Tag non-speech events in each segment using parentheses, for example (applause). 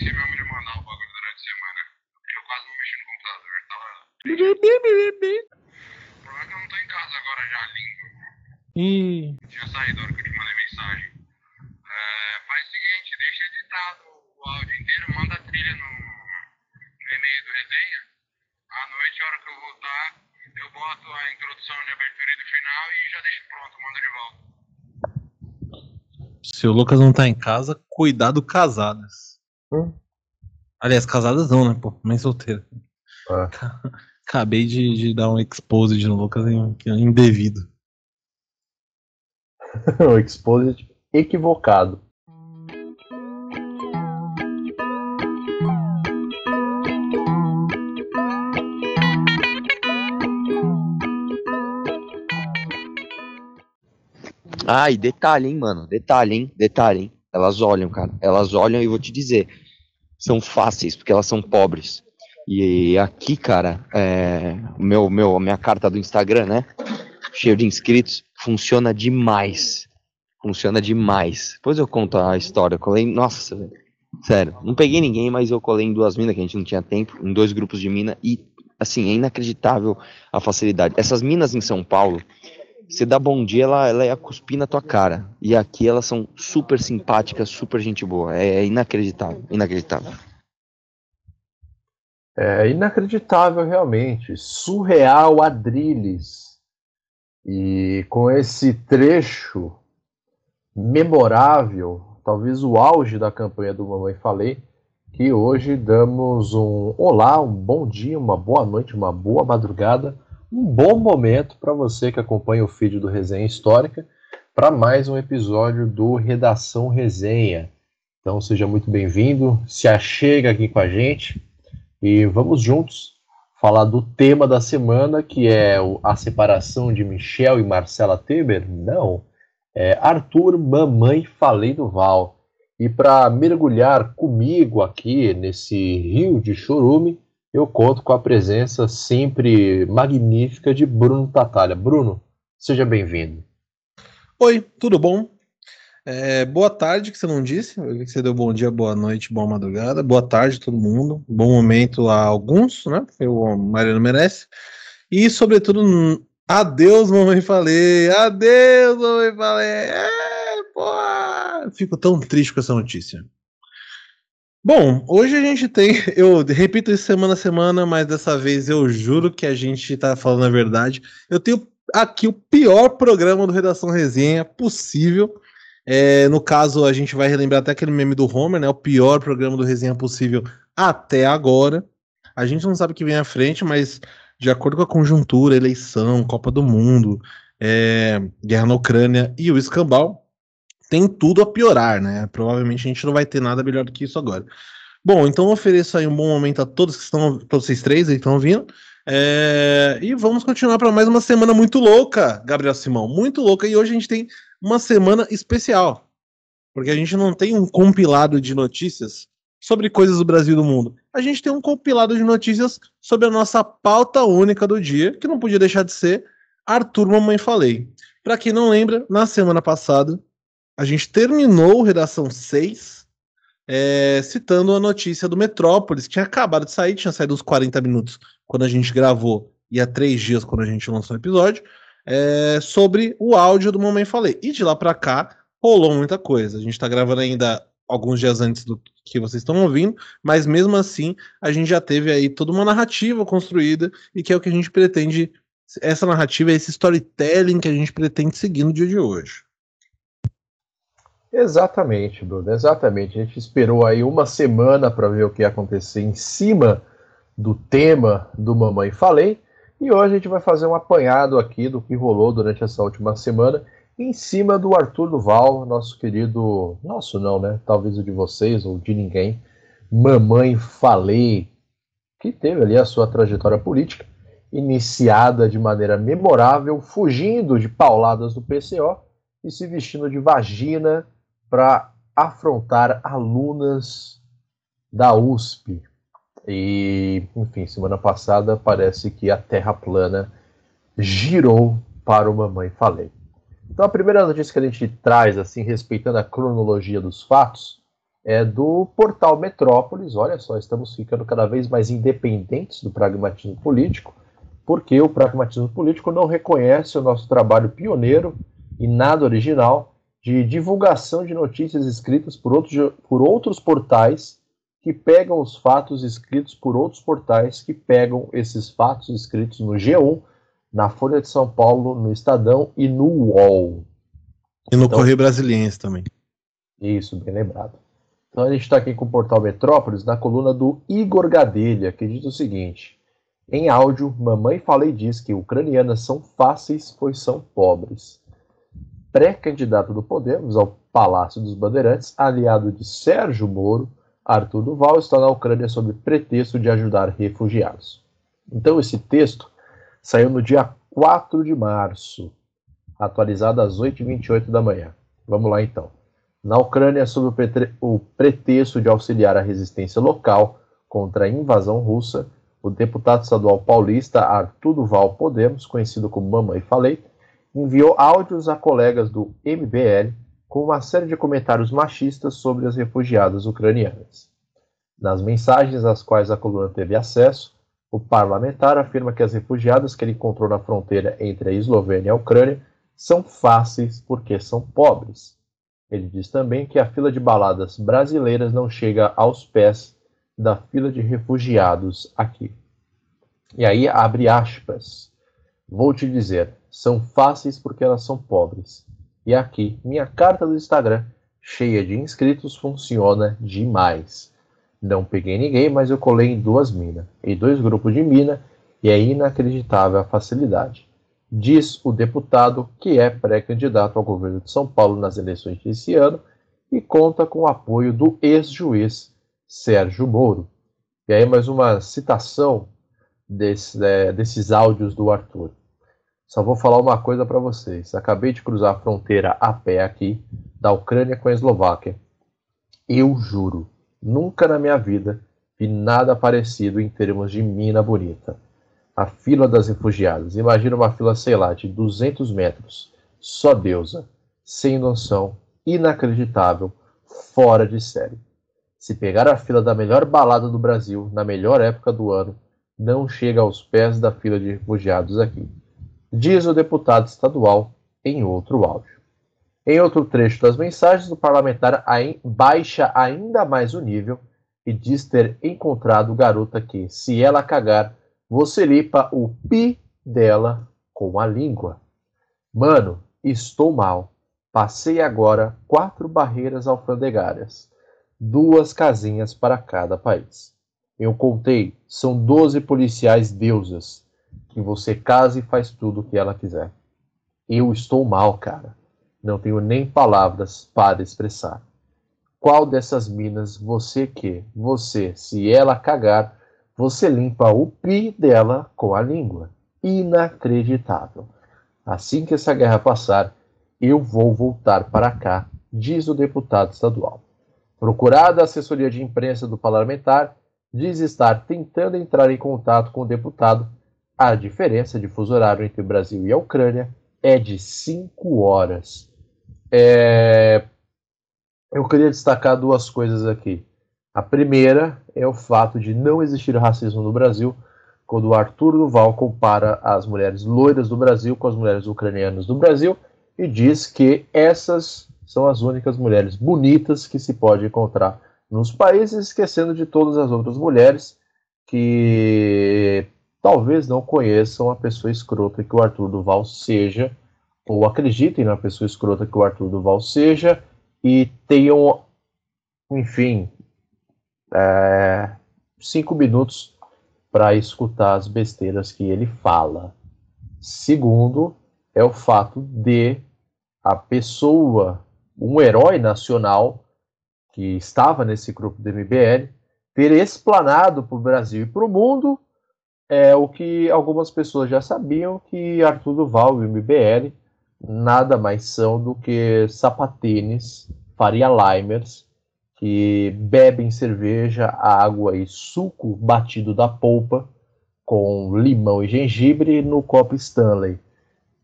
esqueci mesmo de mandar o bagulho durante a semana. Porque eu quase não mexi no computador. Tava. O problema é que eu não tô em casa agora já, lindo. Ih, Tinha saído a hora que eu te mandei mensagem. É, faz o seguinte, deixa editado o áudio inteiro, manda a trilha no, no e-mail do resenha. À noite, a hora que eu voltar, eu boto a introdução de abertura e do final e já deixo pronto, mando de volta. se o Lucas não tá em casa, cuidado casadas. Hum. Aliás, casadas não, né, pô? Mãe solteira. É. (laughs) Acabei de, de dar um exposed no Lucas em- que é indevido. (laughs) o exposit equivocado. Ah, e detalhe, hein, mano. Detalhe, hein? Detalhe, hein? Elas olham, cara. Elas olham e vou te dizer. São fáceis, porque elas são pobres. E aqui, cara, é, meu, meu, minha carta do Instagram, né? Cheio de inscritos. Funciona demais. Funciona demais. Depois eu conto a história. Eu colei. Nossa. Sério. Não peguei ninguém, mas eu colei em duas minas que a gente não tinha tempo. Em dois grupos de mina. E, assim, é inacreditável a facilidade. Essas minas em São Paulo. Você dá bom dia, ela, ela ia cuspir na tua cara. E aqui elas são super simpáticas, super gente boa. É, é inacreditável, inacreditável. É inacreditável, realmente. Surreal Adrilles. E com esse trecho memorável, talvez o auge da campanha do Mamãe Falei, que hoje damos um olá, um bom dia, uma boa noite, uma boa madrugada, um bom momento para você que acompanha o feed do Resenha Histórica para mais um episódio do Redação Resenha. Então seja muito bem-vindo, se achega aqui com a gente e vamos juntos falar do tema da semana, que é a separação de Michel e Marcela Temer? Não, é Arthur, Mamãe Falei do Val. E para mergulhar comigo aqui nesse rio de chorume, eu conto com a presença sempre magnífica de Bruno Tatalha. Bruno, seja bem-vindo. Oi, tudo bom? É, boa tarde, que você não disse. Eu que você deu bom dia, boa noite, boa madrugada. Boa tarde, todo mundo. Bom momento a alguns, né? Porque o Mariano merece. E, sobretudo, adeus, mamãe falei. Adeus, mamãe falei. É, porra. Fico tão triste com essa notícia. Bom, hoje a gente tem. (laughs) Eu repito isso semana a semana, mas dessa vez eu juro que a gente tá falando a verdade. Eu tenho aqui o pior programa do Redação Resenha possível. É, no caso, a gente vai relembrar até aquele meme do Homer, né? O pior programa do Resenha possível até agora. A gente não sabe o que vem à frente, mas de acordo com a conjuntura, eleição, Copa do Mundo, é, guerra na Ucrânia e o escambau, tem tudo a piorar, né? Provavelmente a gente não vai ter nada melhor do que isso agora. Bom, então ofereço aí um bom momento a todos que estão, todos vocês três aí que estão ouvindo. É, e vamos continuar para mais uma semana muito louca, Gabriel Simão, muito louca. E hoje a gente tem uma semana especial, porque a gente não tem um compilado de notícias sobre coisas do Brasil e do mundo. A gente tem um compilado de notícias sobre a nossa pauta única do dia, que não podia deixar de ser Arthur Mamãe Falei. Para quem não lembra, na semana passada a gente terminou Redação 6 é, citando a notícia do Metrópolis, que tinha acabado de sair, tinha saído uns 40 minutos quando a gente gravou e há três dias quando a gente lançou o episódio, é, sobre o áudio do Mamãe Falei. E de lá pra cá rolou muita coisa. A gente tá gravando ainda alguns dias antes do que vocês estão ouvindo, mas mesmo assim a gente já teve aí toda uma narrativa construída e que é o que a gente pretende. Essa narrativa, esse storytelling que a gente pretende seguir no dia de hoje. Exatamente, Bruno, exatamente. A gente esperou aí uma semana para ver o que ia acontecer em cima do tema do Mamãe Falei. E hoje a gente vai fazer um apanhado aqui do que rolou durante essa última semana em cima do Arthur Duval, nosso querido. Nosso não, né? Talvez o de vocês ou de ninguém. Mamãe Falei, que teve ali a sua trajetória política, iniciada de maneira memorável, fugindo de pauladas do PCO e se vestindo de vagina para afrontar alunas da USP. E, enfim, semana passada parece que a Terra plana girou para o Mamãe Falei. Então, a primeira notícia que a gente traz, assim, respeitando a cronologia dos fatos, é do portal Metrópolis. Olha só, estamos ficando cada vez mais independentes do pragmatismo político, porque o pragmatismo político não reconhece o nosso trabalho pioneiro e nada original de divulgação de notícias escritas por outros, por outros portais que pegam os fatos escritos por outros portais que pegam esses fatos escritos no G1, na Folha de São Paulo, no Estadão e no UOL. E no então, Correio Brasiliense também. Isso, bem lembrado. Então a gente está aqui com o portal Metrópolis na coluna do Igor Gadelha, que diz o seguinte: Em áudio, mamãe falei diz que ucranianas são fáceis, pois são pobres. Pré-candidato do Podemos ao Palácio dos Bandeirantes, aliado de Sérgio Moro, Arthur Duval está na Ucrânia sob pretexto de ajudar refugiados. Então esse texto saiu no dia 4 de março, atualizado às 8h28 da manhã. Vamos lá então. Na Ucrânia, sob o pretexto de auxiliar a resistência local contra a invasão russa, o deputado estadual paulista Arthur Duval Podemos, conhecido como Mamãe Falei, enviou áudios a colegas do MBL com uma série de comentários machistas sobre as refugiadas ucranianas. Nas mensagens às quais a coluna teve acesso, o parlamentar afirma que as refugiadas que ele encontrou na fronteira entre a Eslovênia e a Ucrânia são fáceis porque são pobres ele diz também que a fila de baladas brasileiras não chega aos pés da fila de refugiados aqui. E aí abre aspas. Vou te dizer, são fáceis porque elas são pobres. E aqui, minha carta do Instagram, cheia de inscritos, funciona demais. Não peguei ninguém, mas eu colei em duas minas, em dois grupos de mina, e é inacreditável a facilidade diz o deputado que é pré-candidato ao governo de São Paulo nas eleições desse ano e conta com o apoio do ex-juiz Sérgio Moro. E aí mais uma citação desse, é, desses áudios do Arthur. Só vou falar uma coisa para vocês. Acabei de cruzar a fronteira a pé aqui, da Ucrânia com a Eslováquia. Eu juro, nunca na minha vida vi nada parecido em termos de mina bonita a fila das refugiadas. Imagina uma fila, sei lá, de 200 metros. Só deusa. Sem noção. Inacreditável. Fora de série. Se pegar a fila da melhor balada do Brasil, na melhor época do ano, não chega aos pés da fila de refugiados aqui. Diz o deputado estadual em outro áudio. Em outro trecho das mensagens, o parlamentar baixa ainda mais o nível e diz ter encontrado garota que, se ela cagar, você limpa o pi dela com a língua. Mano, estou mal. Passei agora quatro barreiras alfandegárias, duas casinhas para cada país. Eu contei, são doze policiais deusas, que você casa e faz tudo o que ela quiser. Eu estou mal, cara. Não tenho nem palavras para expressar. Qual dessas minas você que, você, se ela cagar, você limpa o pi dela com a língua. Inacreditável. Assim que essa guerra passar, eu vou voltar para cá, diz o deputado estadual. Procurada a assessoria de imprensa do parlamentar, diz estar tentando entrar em contato com o deputado. A diferença de fuso horário entre o Brasil e a Ucrânia é de 5 horas. É... Eu queria destacar duas coisas aqui. A primeira é o fato de não existir racismo no Brasil, quando o Arthur Duval compara as mulheres loiras do Brasil com as mulheres ucranianas do Brasil e diz que essas são as únicas mulheres bonitas que se pode encontrar nos países, esquecendo de todas as outras mulheres que talvez não conheçam a pessoa escrota que o Arthur Duval seja, ou acreditem na pessoa escrota que o Arthur Duval seja, e tenham, enfim, é, cinco minutos para escutar as besteiras que ele fala. Segundo, é o fato de a pessoa, um herói nacional que estava nesse grupo do MBL, ter explanado para o Brasil e para o mundo é o que algumas pessoas já sabiam que Arthur Duval e o MBL nada mais são do que sapatênis, Faria Limers, que bebem cerveja, água e suco batido da polpa com limão e gengibre no copo Stanley.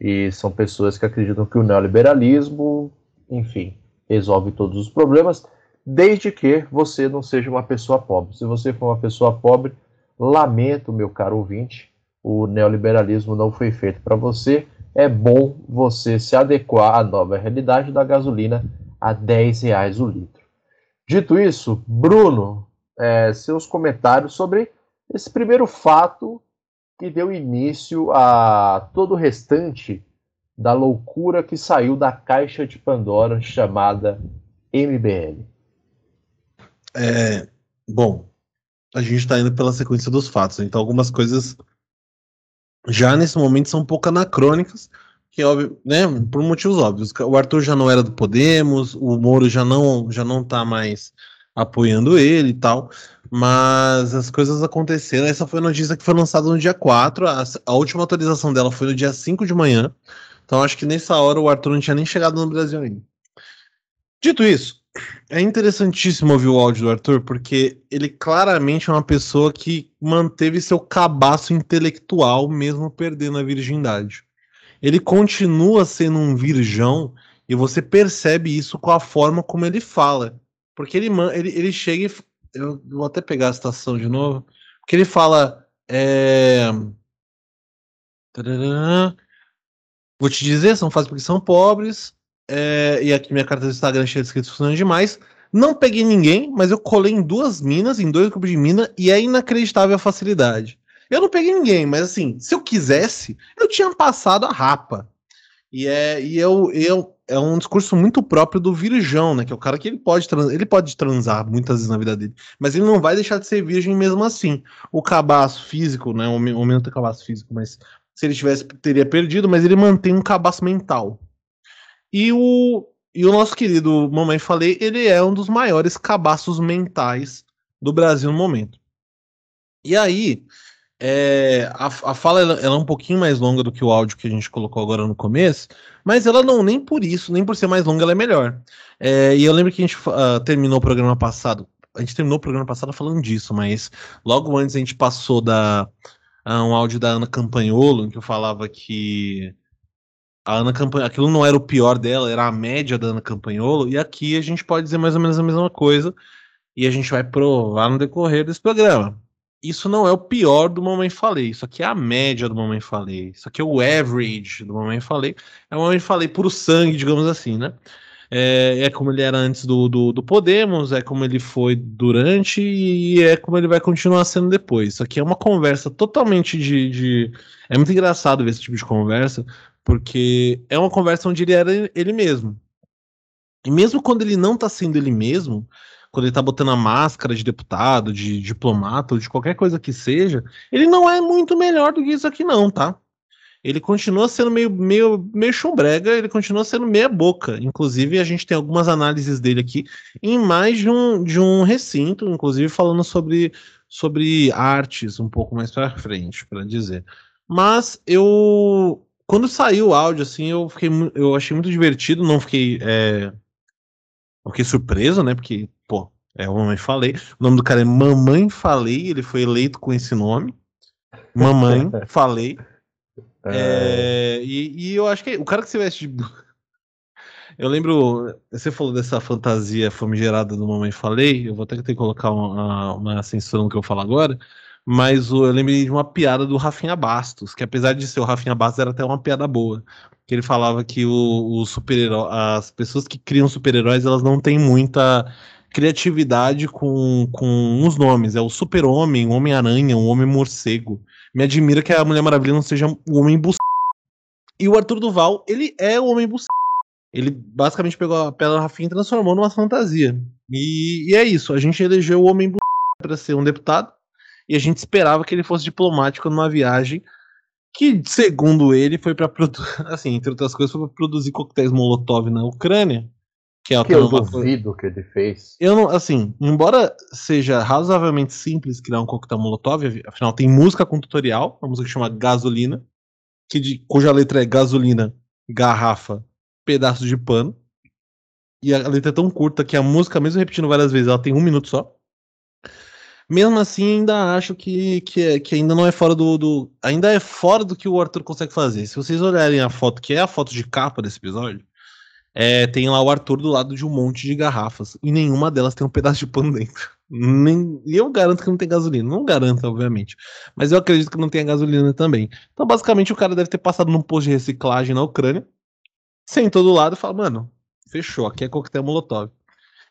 E são pessoas que acreditam que o neoliberalismo, enfim, resolve todos os problemas. desde que você não seja uma pessoa pobre. Se você for uma pessoa pobre, lamento, meu caro ouvinte, o neoliberalismo não foi feito para você. É bom você se adequar à nova realidade da gasolina a 10 reais o litro. Dito isso, Bruno, é, seus comentários sobre esse primeiro fato que deu início a todo o restante da loucura que saiu da caixa de Pandora chamada MBL. É, bom, a gente está indo pela sequência dos fatos, então algumas coisas já nesse momento são um pouco anacrônicas, que é óbvio, né, por motivos óbvios. O Arthur já não era do Podemos, o Moro já não já não tá mais apoiando ele e tal, mas as coisas aconteceram. Essa foi a notícia que foi lançada no dia 4, a, a última atualização dela foi no dia 5 de manhã. Então acho que nessa hora o Arthur não tinha nem chegado no Brasil ainda. Dito isso, é interessantíssimo ouvir o áudio do Arthur, porque ele claramente é uma pessoa que manteve seu cabaço intelectual mesmo perdendo a virgindade. Ele continua sendo um virgão e você percebe isso com a forma como ele fala. Porque ele, ele, ele chega e. Eu vou até pegar a citação de novo. Porque ele fala. É... Vou te dizer, são fáceis porque são pobres. É, e aqui minha carta do Instagram é cheia de inscritos funcionando demais. Não peguei ninguém, mas eu colei em duas minas, em dois grupos de mina, e é inacreditável a facilidade. Eu não peguei ninguém, mas assim, se eu quisesse, eu tinha passado a rapa. E é, e eu, eu, é um discurso muito próprio do virgão, né? Que é o cara que ele pode, trans, ele pode transar muitas vezes na vida dele, mas ele não vai deixar de ser virgem mesmo assim. O cabaço físico, né? O homem não tem cabaço físico, mas se ele tivesse, teria perdido, mas ele mantém um cabaço mental. E o, e o nosso querido Mamãe Falei, ele é um dos maiores cabaços mentais do Brasil no momento. E aí, é, a, a fala ela, ela, é um pouquinho mais longa do que o áudio que a gente colocou agora no começo, mas ela não, nem por isso, nem por ser mais longa, ela é melhor. É, e eu lembro que a gente uh, terminou o programa passado, a gente terminou o programa passado falando disso, mas logo antes a gente passou da uh, um áudio da Ana Campanholo, em que eu falava que a Ana Campanholo, aquilo não era o pior dela, era a média da Ana Campanholo, e aqui a gente pode dizer mais ou menos a mesma coisa, e a gente vai provar no decorrer desse programa. Isso não é o pior do Mamãe Falei, isso aqui é a média do Mamãe Falei, isso aqui é o average do Mamãe Falei, é o Mamãe Falei puro sangue, digamos assim, né? É, é, como ele era antes do, do, do, Podemos, é como ele foi durante e é como ele vai continuar sendo depois. Isso aqui é uma conversa totalmente de, de. É muito engraçado ver esse tipo de conversa, porque é uma conversa onde ele era ele mesmo. E mesmo quando ele não tá sendo ele mesmo, quando ele tá botando a máscara de deputado, de diplomata, ou de qualquer coisa que seja, ele não é muito melhor do que isso aqui, não, tá? Ele continua sendo meio, meio, meio chumbrega, ele continua sendo meia boca. Inclusive, a gente tem algumas análises dele aqui em mais de um, de um recinto, inclusive falando sobre, sobre artes um pouco mais para frente, para dizer. Mas eu quando saiu o áudio, assim, eu fiquei eu achei muito divertido, não fiquei. É, fiquei surpreso, né? Porque, pô, é o Mamãe Falei. O nome do cara é Mamãe Falei, ele foi eleito com esse nome. Mamãe (laughs) Falei. É... É, e, e, eu acho que o cara que se veste de. (laughs) Eu lembro, você falou dessa fantasia famigerada do Mamãe Falei, eu vou até ter que colocar uma, uma censura no que eu falo agora, mas eu lembrei de uma piada do Rafinha Bastos, que apesar de ser o Rafinha Bastos, era até uma piada boa. Que ele falava que o, o super as pessoas que criam super-heróis, elas não têm muita criatividade com, com os nomes. É o super-homem, o Homem-Aranha, o Homem-Morcego. Me admira que a Mulher Maravilha não seja o Homem Bus. E o Arthur Duval, ele é o Homem Bus. Ele basicamente pegou a pedra do Rafinha e transformou numa fantasia. E, e é isso, a gente elegeu o Homem Bus para ser um deputado e a gente esperava que ele fosse diplomático numa viagem que, segundo ele, foi para (laughs) assim, entre outras coisas, foi para produzir coquetéis Molotov na Ucrânia. Que, é que eu duvido que ele fez. Eu não, assim, embora seja razoavelmente simples criar um coquetel Molotov, afinal tem música com tutorial, uma música que chama Gasolina, que de, cuja letra é gasolina, garrafa, pedaço de pano. E a letra é tão curta que a música, mesmo repetindo várias vezes, ela tem um minuto só. Mesmo assim, ainda acho que, que, que ainda não é fora do, do, Ainda é fora do que o Arthur consegue fazer. Se vocês olharem a foto, que é a foto de capa desse episódio, é, tem lá o Arthur do lado de um monte de garrafas. E nenhuma delas tem um pedaço de pano dentro. Nem, eu garanto que não tem gasolina. Não garanto, obviamente. Mas eu acredito que não tenha gasolina também. Então, basicamente, o cara deve ter passado num posto de reciclagem na Ucrânia, sentou do lado e falou: mano, fechou, aqui é coquetel Molotov.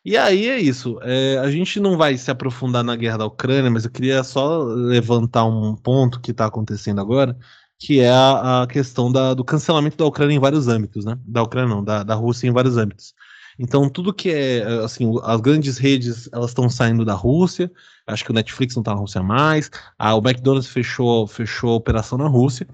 E aí é isso. É, a gente não vai se aprofundar na guerra da Ucrânia, mas eu queria só levantar um ponto que está acontecendo agora, que é a, a questão da, do cancelamento da Ucrânia em vários âmbitos, né? Da Ucrânia não, da, da Rússia em vários âmbitos. Então tudo que é assim, as grandes redes elas estão saindo da Rússia. Acho que o Netflix não está na Rússia mais. A, o McDonald's fechou fechou a operação na Rússia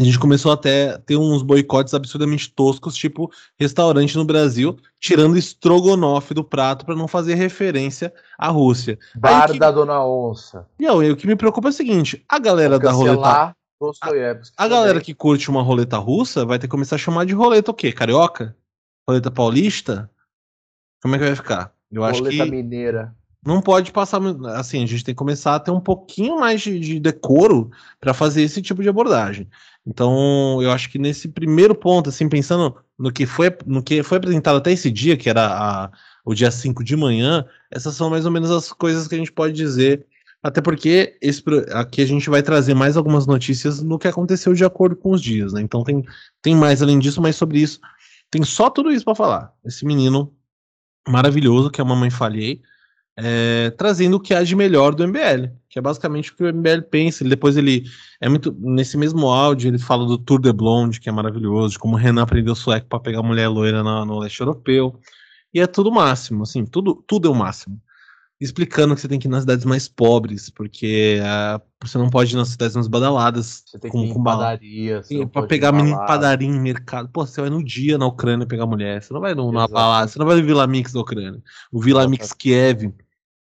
a gente começou até a ter uns boicotes absurdamente toscos, tipo restaurante no Brasil, tirando estrogonofe do prato para não fazer referência à Rússia. Bar que... da Dona Onça. E aí, o que me preocupa é o seguinte: a galera da roleta. A, a galera que curte uma roleta russa vai ter que começar a chamar de roleta o quê? Carioca? Roleta paulista? Como é que vai ficar? Eu roleta acho que. mineira não pode passar. Assim, a gente tem que começar a ter um pouquinho mais de, de decoro para fazer esse tipo de abordagem. Então, eu acho que nesse primeiro ponto, assim, pensando no que foi, no que foi apresentado até esse dia, que era a, o dia 5 de manhã, essas são mais ou menos as coisas que a gente pode dizer. Até porque esse, aqui a gente vai trazer mais algumas notícias no que aconteceu de acordo com os dias, né? Então tem, tem mais além disso, mas sobre isso tem só tudo isso para falar. Esse menino maravilhoso que a mamãe falhei, é, trazendo o que há de melhor do MBL, que é basicamente o que o MBL pensa. Ele, depois ele é muito nesse mesmo áudio ele fala do Tour de Blonde, que é maravilhoso, de como o Renan aprendeu sueco para pegar mulher loira na, no leste europeu. E é tudo máximo, assim, tudo tudo é o máximo. Explicando que você tem que ir nas cidades mais pobres, porque uh, você não pode ir nas cidades mais badaladas. Você tem com, que ir em padaria. Pra pegar menino em padaria em mercado. Pô, você vai no dia na Ucrânia pegar mulher. Você não vai no, na balada, você não vai no Vila Mix da Ucrânia. O Vila Mix Kiev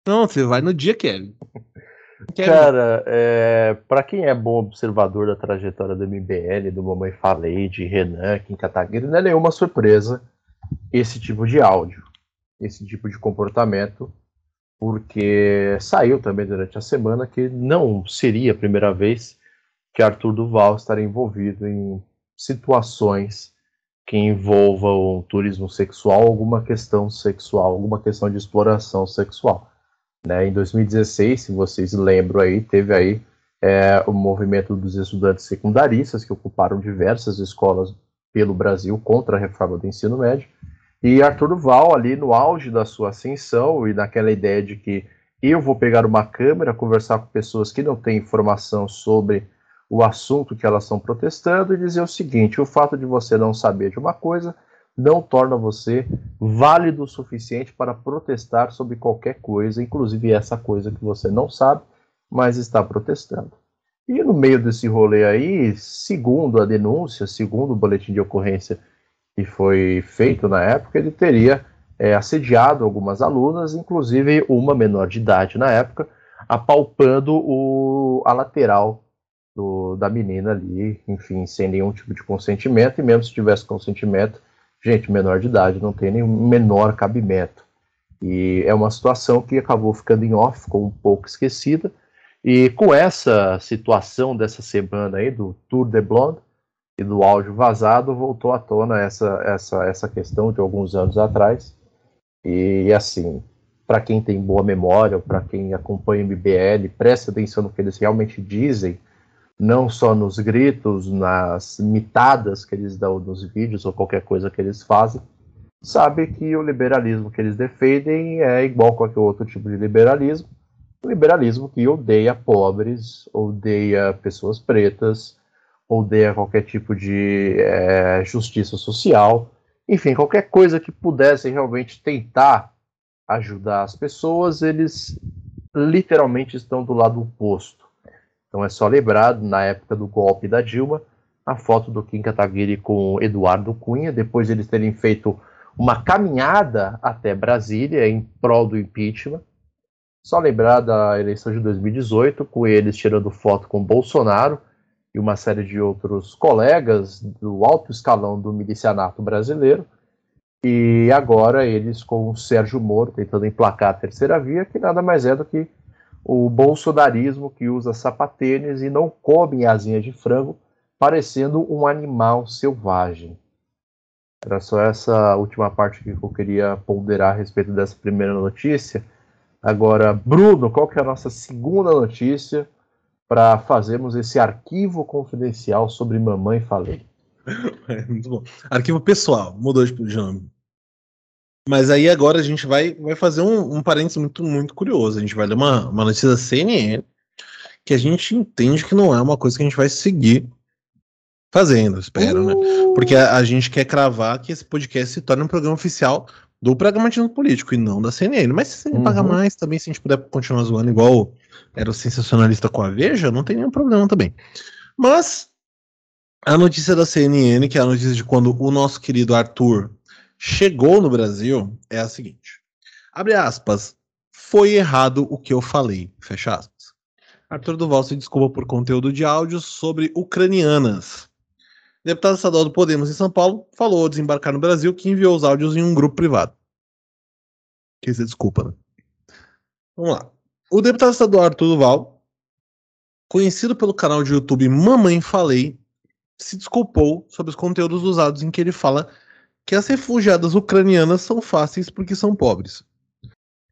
não, você vai no dia, Kevin. (laughs) Kevin. Cara, é, para quem é bom observador da trajetória do MBL, do Mamãe Falei, de Renan, Kim Kataguiri, não é nenhuma surpresa esse tipo de áudio, esse tipo de comportamento, porque saiu também durante a semana que não seria a primeira vez que Arthur Duval estaria envolvido em situações que envolvam turismo sexual, alguma questão sexual, alguma questão de exploração sexual. Né? Em 2016, se vocês lembram aí, teve aí é, o movimento dos estudantes secundaristas que ocuparam diversas escolas pelo Brasil contra a reforma do ensino médio. E Arthur Duval, ali no auge da sua ascensão e naquela ideia de que eu vou pegar uma câmera, conversar com pessoas que não têm informação sobre o assunto que elas estão protestando e dizer o seguinte: o fato de você não saber de uma coisa não torna você válido o suficiente para protestar sobre qualquer coisa, inclusive essa coisa que você não sabe, mas está protestando. E no meio desse rolê aí, segundo a denúncia, segundo o boletim de ocorrência que foi feito na época, ele teria é, assediado algumas alunas, inclusive uma menor de idade na época, apalpando o, a lateral do, da menina ali, enfim, sem nenhum tipo de consentimento, e mesmo se tivesse consentimento, gente, menor de idade, não tem nenhum menor cabimento. E é uma situação que acabou ficando em off, ficou um pouco esquecida. E com essa situação dessa semana aí, do Tour de Blonde e do áudio vazado, voltou à tona essa, essa, essa questão de alguns anos atrás. E assim, para quem tem boa memória, para quem acompanha o MBL, presta atenção no que eles realmente dizem não só nos gritos, nas mitadas que eles dão nos vídeos ou qualquer coisa que eles fazem, sabe que o liberalismo que eles defendem é igual a qualquer outro tipo de liberalismo. Um liberalismo que odeia pobres, odeia pessoas pretas, odeia qualquer tipo de é, justiça social, enfim, qualquer coisa que pudesse realmente tentar ajudar as pessoas, eles literalmente estão do lado oposto. Então é só lembrar, na época do golpe da Dilma, a foto do Kim Kataguiri com Eduardo Cunha, depois de eles terem feito uma caminhada até Brasília em prol do impeachment. Só lembrar da eleição de 2018, com eles tirando foto com Bolsonaro e uma série de outros colegas do alto escalão do milicianato brasileiro. E agora eles com o Sérgio Moro tentando emplacar a terceira via, que nada mais é do que o bolsonarismo que usa sapatênis e não come asinha de frango, parecendo um animal selvagem. Era só essa última parte que eu queria ponderar a respeito dessa primeira notícia. Agora, Bruno, qual que é a nossa segunda notícia para fazermos esse arquivo confidencial sobre Mamãe Falei? (laughs) É, muito bom. Arquivo pessoal, mudou de nome. Mas aí agora a gente vai, vai fazer um, um parênteses muito, muito curioso. A gente vai ler uma, uma notícia da CNN que a gente entende que não é uma coisa que a gente vai seguir fazendo, espero, uh. né? Porque a, a, gente quer cravar que esse podcast se torne um programa oficial do Pragmatismo Político e não da CNN. Mas se a gente uhum. pagar mais também, se a gente puder continuar zoando igual era o sensacionalista com a Veja, não tem nenhum problema também. Mas a notícia da CNN, que é a notícia de quando o nosso querido Arthur chegou no Brasil, é a seguinte: abre aspas, foi errado o que eu falei, fecha aspas. Arthur Duval se desculpa por conteúdo de áudios sobre ucranianas. Deputado estadual do Podemos em São Paulo falou ao desembarcar no Brasil que enviou os áudios em um grupo privado. Que se desculpa, né? Vamos lá. O deputado estadual Arthur Duval, conhecido pelo canal de YouTube Mamãe Falei, se desculpou sobre os conteúdos usados em que ele fala que as refugiadas ucranianas são fáceis porque são pobres.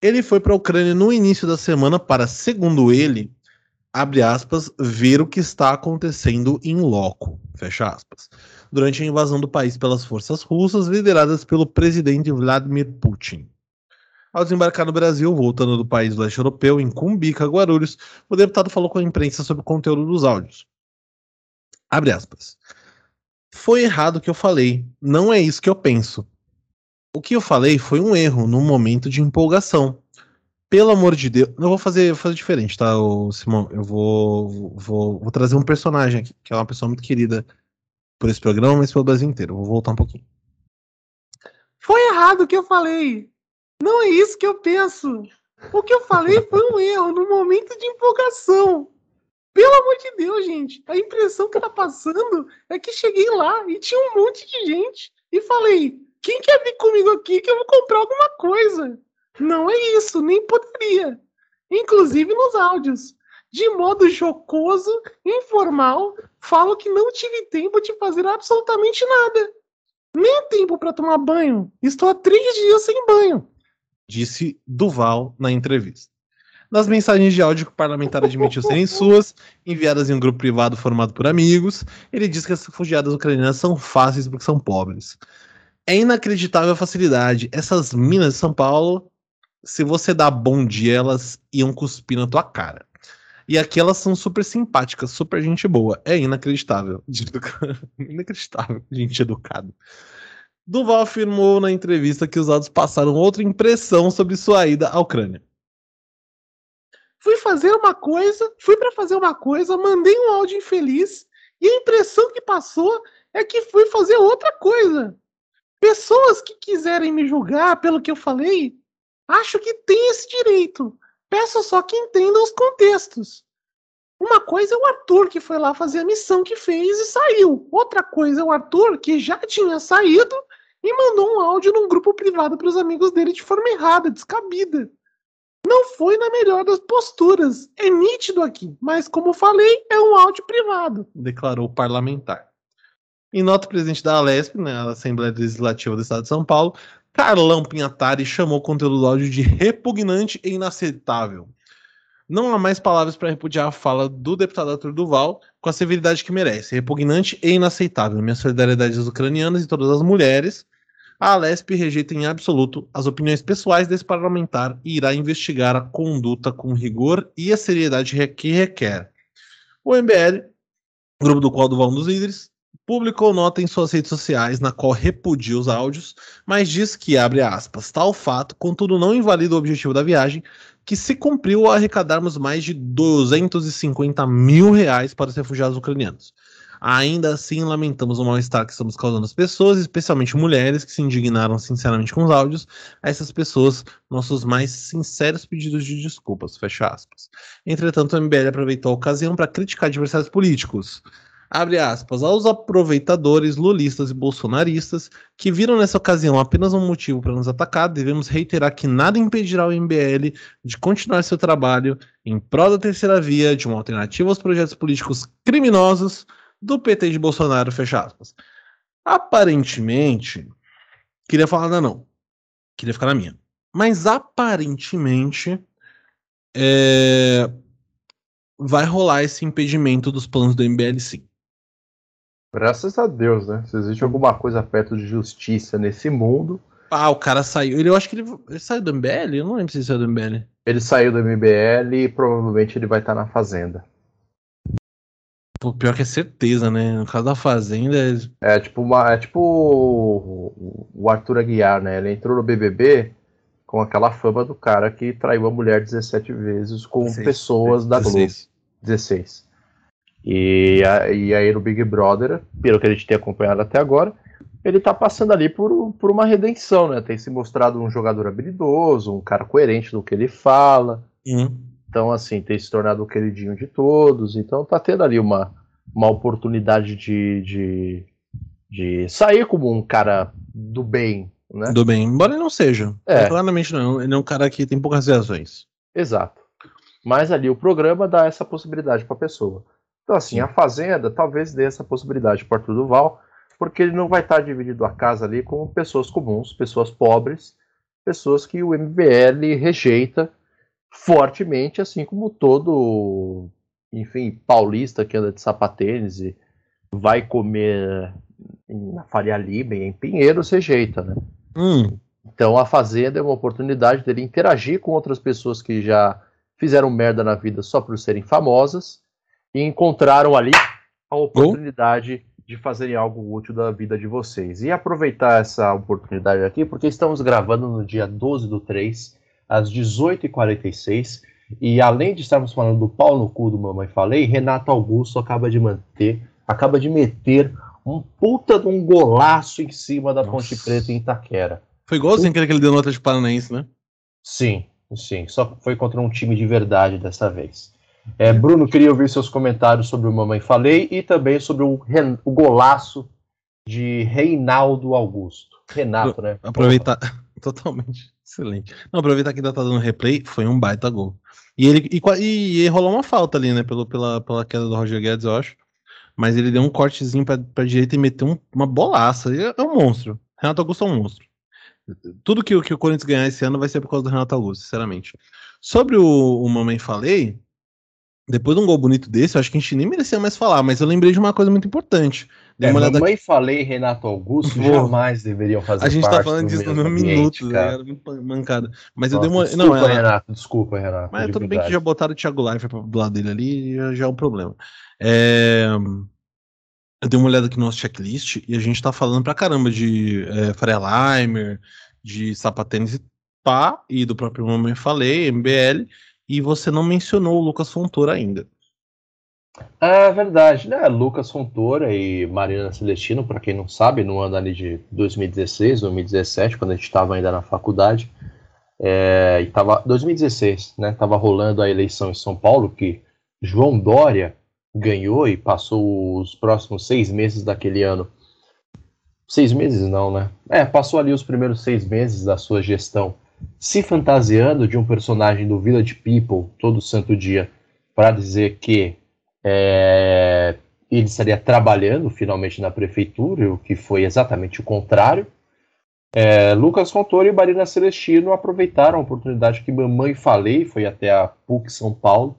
Ele foi para a Ucrânia no início da semana para, segundo ele, abre aspas, ver o que está acontecendo em loco, fecha aspas, durante a invasão do país pelas forças russas lideradas pelo presidente Vladimir Putin. Ao desembarcar no Brasil, voltando do país do leste europeu, em Cumbica, Guarulhos, o deputado falou com a imprensa sobre o conteúdo dos áudios. Abre aspas. Foi errado o que eu falei, não é isso que eu penso. O que eu falei foi um erro num momento de empolgação pelo amor de Deus, eu vou fazer, vou fazer diferente, tá, Simão? Eu vou, vou, vou trazer um personagem aqui, que é uma pessoa muito querida por esse programa, mas pelo Brasil inteiro. Vou voltar um pouquinho. Foi errado o que eu falei. Não é isso que eu penso. O que eu falei foi um erro no momento de empolgação. Pelo amor de Deus, gente. A impressão que tá passando é que cheguei lá e tinha um monte de gente. E falei: quem quer vir comigo aqui que eu vou comprar alguma coisa? Não é isso, nem poderia. Inclusive nos áudios. De modo jocoso, informal, falo que não tive tempo de fazer absolutamente nada. Nem tempo para tomar banho. Estou há três dias sem banho. Disse Duval na entrevista. Nas mensagens de áudio que o parlamentar admitiu serem (laughs) suas, enviadas em um grupo privado formado por amigos, ele diz que as refugiadas ucranianas são fáceis porque são pobres. É inacreditável a facilidade. Essas minas de São Paulo se você dá bom dia, elas iam cuspir na tua cara. E aqui elas são super simpáticas, super gente boa. É inacreditável. (laughs) inacreditável, gente educada. Duval afirmou na entrevista que os dados passaram outra impressão sobre sua ida à Ucrânia. Fui fazer uma coisa, fui para fazer uma coisa, mandei um áudio infeliz e a impressão que passou é que fui fazer outra coisa. Pessoas que quiserem me julgar pelo que eu falei Acho que tem esse direito. Peço só que entendam os contextos. Uma coisa é o Arthur que foi lá fazer a missão que fez e saiu. Outra coisa é o Arthur que já tinha saído e mandou um áudio num grupo privado para os amigos dele de forma errada, descabida. Não foi na melhor das posturas. É nítido aqui, mas como falei, é um áudio privado. Declarou o parlamentar. Em nota, o presidente da Alesp, né, a Assembleia Legislativa do Estado de São Paulo, Carlão Pinhatari chamou o conteúdo do áudio de repugnante e inaceitável. Não há mais palavras para repudiar a fala do deputado Arthur Duval com a severidade que merece. Repugnante e inaceitável. Minha solidariedade às ucranianas e todas as mulheres. A Alesp rejeita em absoluto as opiniões pessoais desse parlamentar e irá investigar a conduta com rigor e a seriedade que requer. O MBL, grupo do qual Duval é um dos líderes, publicou nota em suas redes sociais na qual repudia os áudios, mas diz que, abre aspas, tal fato, contudo, não invalida o objetivo da viagem, que se cumpriu ao arrecadarmos mais de 250 mil reais para os refugiados ucranianos. Ainda assim, lamentamos o mal-estar que estamos causando às pessoas, especialmente mulheres que se indignaram sinceramente com os áudios. A essas pessoas, nossos mais sinceros pedidos de desculpas. Fecha aspas. Entretanto, o MBL aproveitou a ocasião para criticar adversários políticos abre aspas, aos aproveitadores lulistas e bolsonaristas que viram nessa ocasião apenas um motivo para nos atacar, devemos reiterar que nada impedirá o MBL de continuar seu trabalho em prol da terceira via, de uma alternativa aos projetos políticos criminosos do PT de Bolsonaro, fecha aspas. Aparentemente, Queria falar nada, não. Queria ficar na minha. Mas aparentemente é, vai rolar esse impedimento dos planos do MBL sim. Graças a Deus, né? Se existe alguma coisa perto de justiça nesse mundo. Ah, o cara saiu. Ele, eu acho que ele, ele saiu do MBL? Eu não lembro se ele saiu do MBL. Ele saiu do MBL e provavelmente ele vai estar na Fazenda. Pô, pior que é certeza, né? No caso da Fazenda. É tipo, uma, é tipo o, o Arthur Aguiar, né? Ele entrou no BBB com aquela fama do cara que traiu a mulher 17 vezes com 16, pessoas da 16. Globo. 16. E, e aí no Big Brother, pelo que a gente tem acompanhado até agora, ele tá passando ali por, por uma redenção, né? Tem se mostrado um jogador habilidoso, um cara coerente do que ele fala. Uhum. Então, assim, tem se tornado o queridinho de todos. Então tá tendo ali uma, uma oportunidade de, de, de sair como um cara do bem, né? Do bem, embora ele não seja. É. Claramente não. Ele é um cara que tem poucas reações. Exato. Mas ali o programa dá essa possibilidade para a pessoa. Então, assim, a Fazenda talvez dê essa possibilidade para Arthur Duval, porque ele não vai estar dividido a casa ali com pessoas comuns, pessoas pobres, pessoas que o MBL rejeita fortemente, assim como todo, enfim, paulista que anda de sapatênis e vai comer na Faria Lima e em Pinheiros rejeita, né? Hum. Então a Fazenda é uma oportunidade dele interagir com outras pessoas que já fizeram merda na vida só por serem famosas e encontraram ali a oportunidade oh. de fazerem algo útil da vida de vocês. E aproveitar essa oportunidade aqui, porque estamos gravando no dia 12 do 3, às 18h46, e além de estarmos falando do pau no cu do Mamãe Falei, Renato Augusto acaba de manter, acaba de meter um puta de um golaço em cima da Nossa. Ponte Preta em Itaquera. Foi igualzinho aquele que ele deu no Atlético Paranaense, né? Sim, sim. Só foi contra um time de verdade dessa vez. É, Bruno, queria ouvir seus comentários sobre o Mamãe Falei e também sobre o, o golaço de Reinaldo Augusto. Renato, né? Aproveitar. (laughs) Totalmente. Excelente. Não, aproveitar que ainda tá dando replay, foi um baita gol. E ele e, e, e rolou uma falta ali, né? Pelo, pela, pela queda do Roger Guedes, eu acho. Mas ele deu um cortezinho pra, pra direita e meteu um, uma bolaça. É, é um monstro. Renato Augusto é um monstro. Tudo que, que o Corinthians ganhar esse ano vai ser por causa do Renato Augusto, sinceramente. Sobre o, o Mamãe Falei, depois de um gol bonito desse, eu acho que a gente nem merecia mais falar, mas eu lembrei de uma coisa muito importante. Dei é, uma olhada... Mamãe falei Renato Augusto jamais deveriam fazer A gente tá falando disso no meu minuto, né? era muito mancada. Mas Nossa, eu dei uma. Desculpa, não, ela... Renato, desculpa, Renato. Mas tudo bem que já botaram o Thiago Leifert do lado dele ali, já, já é um problema. É... Eu dei uma olhada aqui no nosso checklist e a gente tá falando pra caramba de é, Freilimer, de Sapatênis e pá, e do próprio Mamãe Falei, MBL e você não mencionou o Lucas Fontoura ainda. É verdade, né? Lucas Fontoura e Marina Celestino, para quem não sabe, no ano ali de 2016, 2017, quando a gente estava ainda na faculdade, é, e tava 2016, né? Tava rolando a eleição em São Paulo que João Dória ganhou e passou os próximos seis meses daquele ano. Seis meses não, né? É, passou ali os primeiros seis meses da sua gestão se fantasiando de um personagem do Village People todo santo dia para dizer que é, ele estaria trabalhando finalmente na prefeitura, o que foi exatamente o contrário. É, Lucas Fontoura e Marina Celestino aproveitaram a oportunidade que Mamãe Falei, foi até a PUC São Paulo,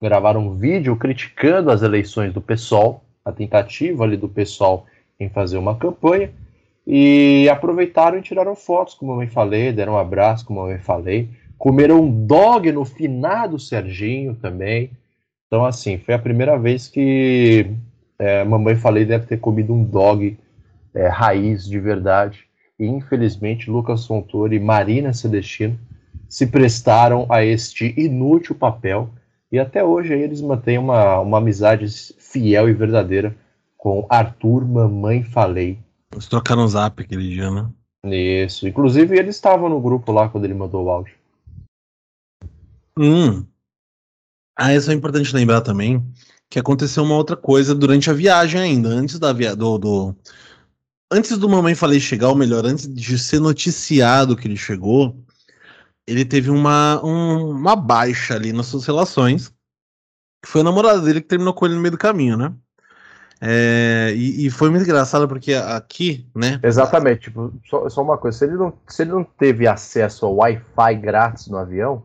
gravaram um vídeo criticando as eleições do PSOL, a tentativa ali do PSOL em fazer uma campanha, e aproveitaram e tiraram fotos, como eu falei, deram um abraço, como eu falei. Comeram um dog no finado Serginho também. Então, assim, foi a primeira vez que é, mamãe falei deve ter comido um dog é, raiz de verdade. E infelizmente Lucas Fontoura e Marina Celestino se prestaram a este inútil papel. E até hoje eles mantêm uma, uma amizade fiel e verdadeira com Arthur Mamãe Falei, eles trocaram o zap aquele dia, né? Isso. Inclusive, ele estava no grupo lá quando ele mandou o áudio. Hum. Ah, isso é importante lembrar também que aconteceu uma outra coisa durante a viagem ainda, antes da via do, do, antes do Mamãe Falei chegar, ou melhor, antes de ser noticiado que ele chegou, ele teve uma, um, uma baixa ali nas suas relações, que foi a namorada dele que terminou com ele no meio do caminho, né? É, e, e foi muito engraçado porque aqui, né? Exatamente, tipo, só, só uma coisa, se ele, não, se ele não teve acesso ao Wi-Fi grátis no avião,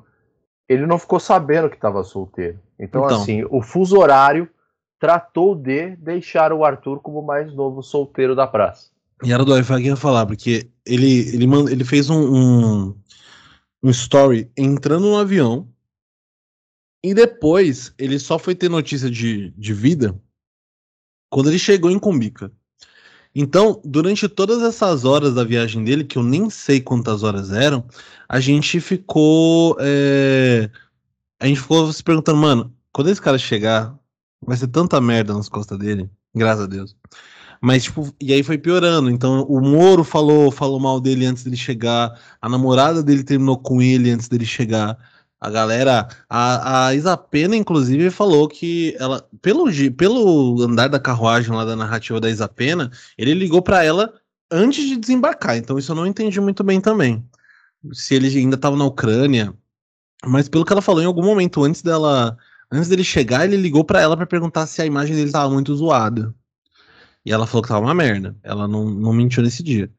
ele não ficou sabendo que estava solteiro. Então, Então. assim, o fuso horário tratou de deixar o Arthur como o mais novo solteiro da praça. E era do Wi-Fi que ia falar, porque ele, ele, manda, ele fez um, um, um story entrando no avião e depois ele só foi ter notícia de, de vida quando ele chegou em Cumbica. Então, durante todas essas horas da viagem dele, que eu nem sei quantas horas eram, a gente ficou. é, a gente ficou se perguntando, mano, quando esse cara chegar, vai ser tanta merda nas costas dele, graças a Deus. Mas, tipo, e aí foi piorando. Então, o Moro falou, falou mal dele antes dele chegar. A namorada dele terminou com ele antes dele chegar. A galera, a, a Isa Pena, inclusive, falou que ela, pelo, pelo andar da carruagem lá da narrativa da Isa Pena, ele ligou pra ela antes de desembarcar. Então, isso eu não entendi muito bem também. Se ele ainda tava na Ucrânia. Mas pelo que ela falou, em algum momento antes dela, antes dele chegar, ele ligou pra ela pra perguntar se a imagem dele tava muito zoada. E ela falou que tava uma merda. Ela não, não mentiu nesse dia.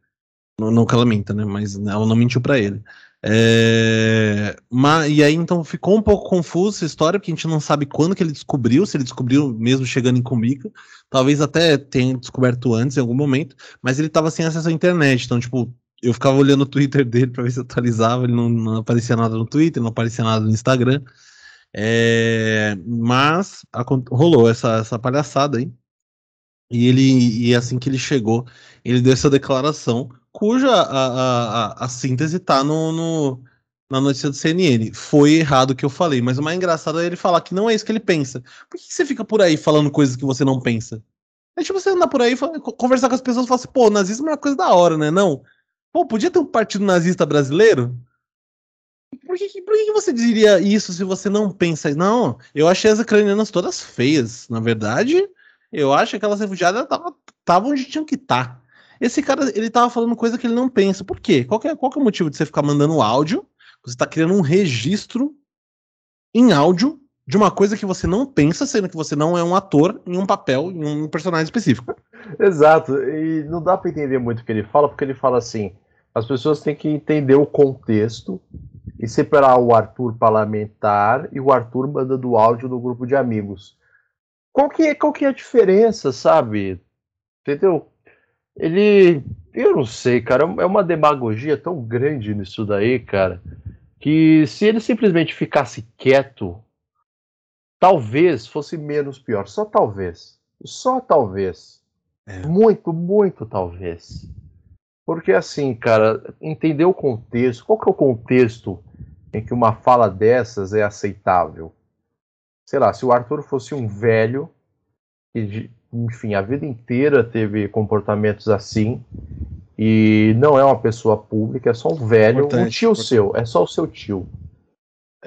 Não, não que ela minta, né? Mas ela não mentiu pra ele. É, mas, e aí então ficou um pouco confuso essa história, porque a gente não sabe quando que ele descobriu, se ele descobriu mesmo chegando em Cumbica. Talvez até tenha descoberto antes, em algum momento, mas ele tava sem acesso à internet. Então, tipo, eu ficava olhando o Twitter dele pra ver se atualizava, ele não, não aparecia nada no Twitter, não aparecia nada no Instagram. É, mas acon- rolou essa, essa palhaçada aí. E ele e assim que ele chegou, ele deu essa declaração, cuja a, a, a, síntese tá no, no- na notícia do CNN. Foi errado o que eu falei, mas o mais engraçado é ele falar que não é isso que ele pensa. Por que que você fica por aí falando coisas que você não pensa? É tipo você andar por aí conversar com as pessoas e falar assim, pô, nazismo é uma coisa da hora, né? Não. Pô, podia ter um partido nazista brasileiro? Por que, por que você diria isso se você não pensa? Não, eu achei as ucranianas todas feias. Na verdade, eu acho que aquelas refugiadas estavam onde tinham que estar. Esse cara, ele tava falando coisa que ele não pensa. Por quê? Qual é, qual é o motivo de você ficar mandando áudio? Você tá criando um registro em áudio de uma coisa que você não pensa, sendo que você não é um ator em um papel, em um personagem específico. Exato, e não dá pra entender muito o que ele fala, porque ele fala assim: as pessoas têm que entender o contexto e separar o Arthur parlamentar e o Arthur mandando áudio no grupo de amigos. Qual que, é, qual que é a diferença, sabe? Entendeu? Ele. Eu não sei, cara, é uma demagogia tão grande nisso daí, cara, que se ele simplesmente ficasse quieto, talvez fosse menos pior. Só talvez. Só talvez. É. Muito, muito talvez. Porque assim, cara, entender o contexto, qual que é o contexto em que uma fala dessas é aceitável? Sei lá, se o Arthur fosse um velho, que, enfim, a vida inteira teve comportamentos assim, e não é uma pessoa pública, é só um velho, um Importante, tio importante. seu, é só o seu tio.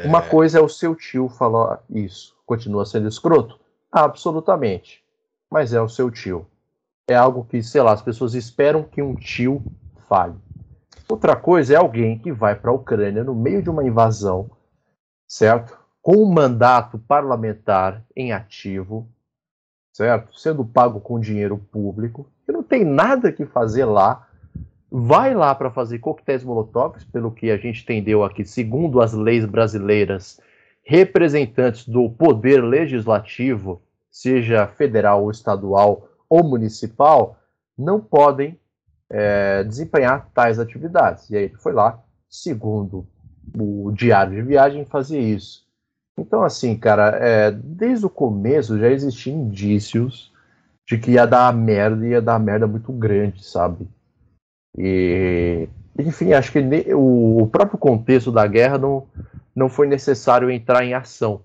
Uma coisa é o seu tio falar isso. Continua sendo escroto? Absolutamente. Mas é o seu tio. É algo que, sei lá, as pessoas esperam que um tio fale. Outra coisa é alguém que vai para a Ucrânia no meio de uma invasão, certo? Com um mandato parlamentar em ativo, certo? Sendo pago com dinheiro público, que não tem nada que fazer lá, vai lá para fazer coquetéis molotovs, pelo que a gente entendeu aqui, segundo as leis brasileiras, representantes do poder legislativo, seja federal ou estadual ou municipal, não podem é, desempenhar tais atividades. E aí ele foi lá, segundo o diário de viagem, fazer isso. Então, assim, cara, é, desde o começo já existiam indícios de que ia dar merda e ia dar merda muito grande, sabe? E, enfim, acho que ne- o, o próprio contexto da guerra não, não foi necessário entrar em ação.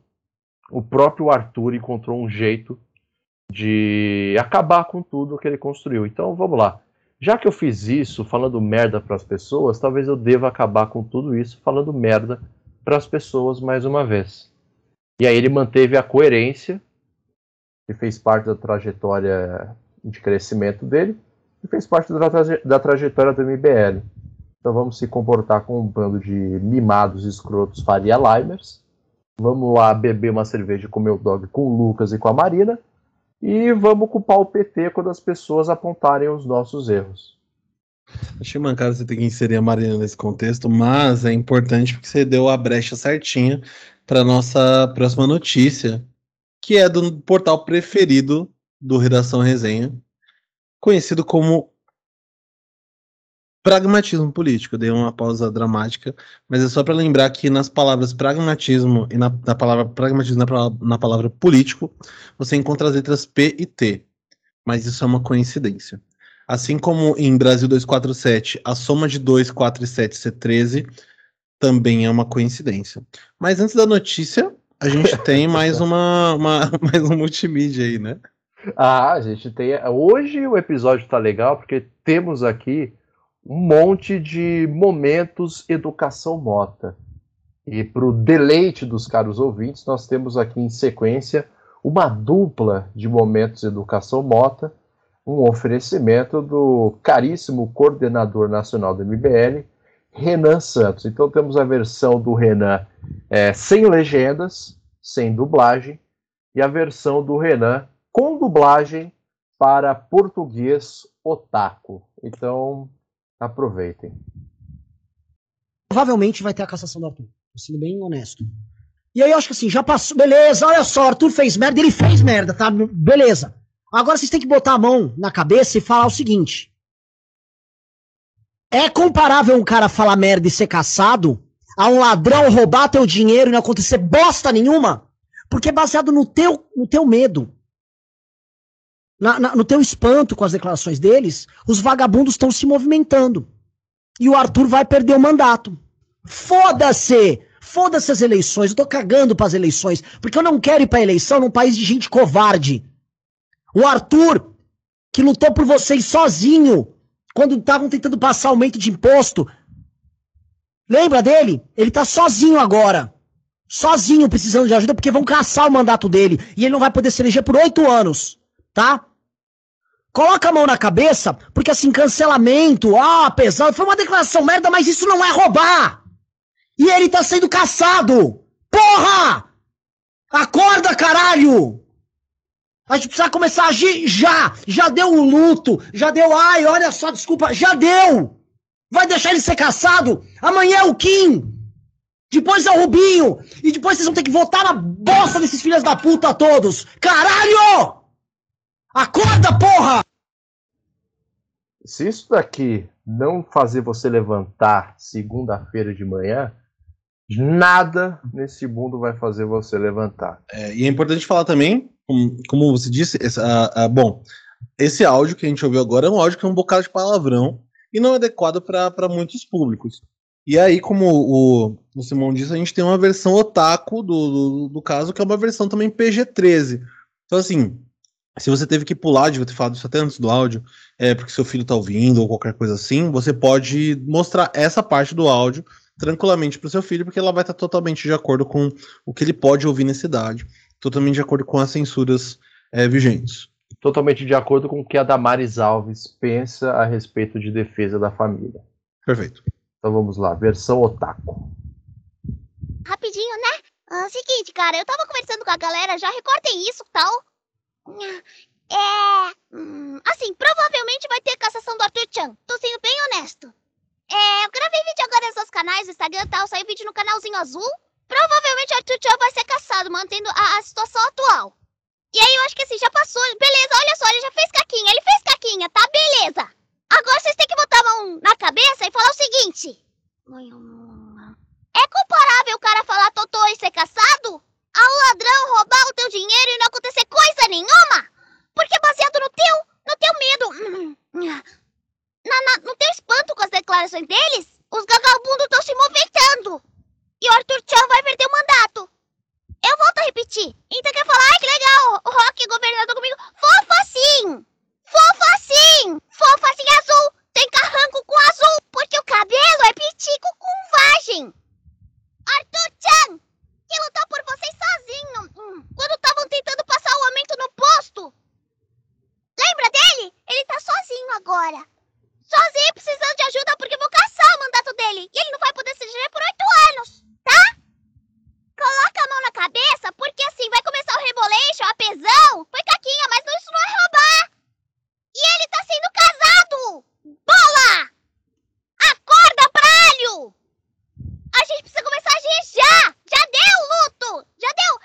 O próprio Arthur encontrou um jeito de acabar com tudo que ele construiu. Então, vamos lá. Já que eu fiz isso falando merda para as pessoas, talvez eu deva acabar com tudo isso falando merda para as pessoas mais uma vez. E aí ele manteve a coerência, que fez parte da trajetória de crescimento dele, e fez parte da, traje da trajetória do MBL. Então vamos se comportar com um bando de mimados escrotos Faria Limers. Vamos lá beber uma cerveja e comer o dog com o Lucas e com a Marina. e vamos culpar o PT quando as pessoas apontarem os nossos erros. Achei mancado você ter que inserir a Marina nesse contexto, mas é importante porque você deu a brecha certinha para nossa próxima notícia, que é do portal preferido do Redação Resenha, conhecido como pragmatismo político. Dei uma pausa dramática, mas é só para lembrar que nas palavras pragmatismo e na, na palavra pragmatismo na, na palavra político, você encontra as letras P e T. Mas isso é uma coincidência. Assim como em Brasil 247, a soma de 2, 4 e 7 ser 13, também é uma coincidência. Mas antes da notícia, a gente (laughs) tem mais uma, uma (laughs) mais um multimídia aí, né? Ah, a gente tem. Hoje o episódio tá legal porque temos aqui um monte de momentos educação mota. E para o deleite dos caros ouvintes, nós temos aqui em sequência uma dupla de momentos educação mota, um oferecimento do caríssimo coordenador nacional do MBL, Renan Santos. Então temos a versão do Renan é, sem legendas, sem dublagem, e a versão do Renan com dublagem para português otaku. Então Aproveitem. Provavelmente vai ter a cassação do Arthur. Sendo bem honesto. E aí eu acho que assim, já passou. Beleza, olha só, Arthur fez merda, ele fez merda, tá? Beleza. Agora vocês têm que botar a mão na cabeça e falar o seguinte. É comparável um cara falar merda e ser caçado a um ladrão roubar teu dinheiro e não acontecer bosta nenhuma? Porque é baseado no teu, no teu medo na, na, no teu espanto com as declarações deles, os vagabundos estão se movimentando. E o Arthur vai perder o mandato. Foda-se! Foda-se as eleições. Eu tô cagando para as eleições. Porque eu não quero ir pra eleição num país de gente covarde. O Arthur, que lutou por vocês sozinho, quando estavam tentando passar aumento de imposto. Lembra dele? Ele tá sozinho agora. Sozinho, precisando de ajuda, porque vão caçar o mandato dele. E ele não vai poder se eleger por oito anos. Tá? Coloca a mão na cabeça, porque assim, cancelamento, ah, pesado, foi uma declaração merda, mas isso não é roubar. E ele tá sendo caçado. Porra! Acorda, caralho! A gente precisa começar a agir já! Já deu um luto, já deu, ai, olha só, desculpa, já deu! Vai deixar ele ser caçado? Amanhã é o Kim! Depois é o Rubinho! E depois vocês vão ter que votar na bosta desses filhos da puta todos! Caralho! Acorda, porra! Se isso daqui não fazer você levantar segunda-feira de manhã, nada nesse mundo vai fazer você levantar. É, e é importante falar também, como, você disse, essa, bom, esse áudio que a gente ouviu agora é um áudio que é um bocado de palavrão e não é adequado para muitos públicos. E aí, como o, o Simão disse, a gente tem uma versão otaku do, do, do caso, que é uma versão também PG-13. Então, assim, se você teve que pular, devia ter falado isso até antes do áudio, é porque seu filho tá ouvindo ou qualquer coisa assim, você pode mostrar essa parte do áudio tranquilamente para o seu filho, porque ela vai estar totalmente de acordo com o que ele pode ouvir nessa idade, totalmente de acordo com as censuras é, vigentes. Totalmente de acordo com o que a Damares Alves pensa a respeito de defesa da família. Perfeito. Então vamos lá, versão otaku. Rapidinho, né? Ah, seguinte, cara, eu tava conversando com a galera, já recortem isso, tal. É. Hum, assim, provavelmente vai ter cassação do Arthur Chan. Tô sendo bem honesto. É, eu gravei vídeo agora nos seus canais, no Instagram e tal, saiu vídeo no canalzinho azul. Provavelmente Arthur Chan vai ser caçado, mantendo a, a, situação atual. E aí eu acho que assim, já passou. Beleza, olha só, ele já fez caquinha. Ele fez caquinha, tá? Beleza. Agora vocês têm que botar a mão na cabeça e falar o seguinte. É comparável o cara falar totô e ser caçado? ao ladrão roubar o teu dinheiro e não acontecer coisa nenhuma? Porque baseado no teu, no teu medo, na, na, no teu espanto com as declarações deles, os vagabundos estão se movimentando. E o Arthur Chan vai perder o mandato. Eu volto a repetir. Então quer falar, ai que legal, o Rock governador comigo. Fofa assim! Fofa assim! Fofa assim azul! Tem carranco com azul, porque o cabelo é pitico com vagem. Arthur Chan, que lutou por vocês sozinho. Hum, quando estavam tentando passar o aumento no posto. Lembra dele? Ele tá sozinho agora sozinho precisando de ajuda porque vou caçar o mandato dele e ele não vai poder se gerir por oito anos, tá? Coloca a mão na cabeça porque assim vai começar o rebolation, a pesão. Foi caquinha, mas não isso não é roubar. E ele tá sendo casado! Bola! Acorda, pralho! A gente precisa começar a agir já! Já deu, luto! Já deu!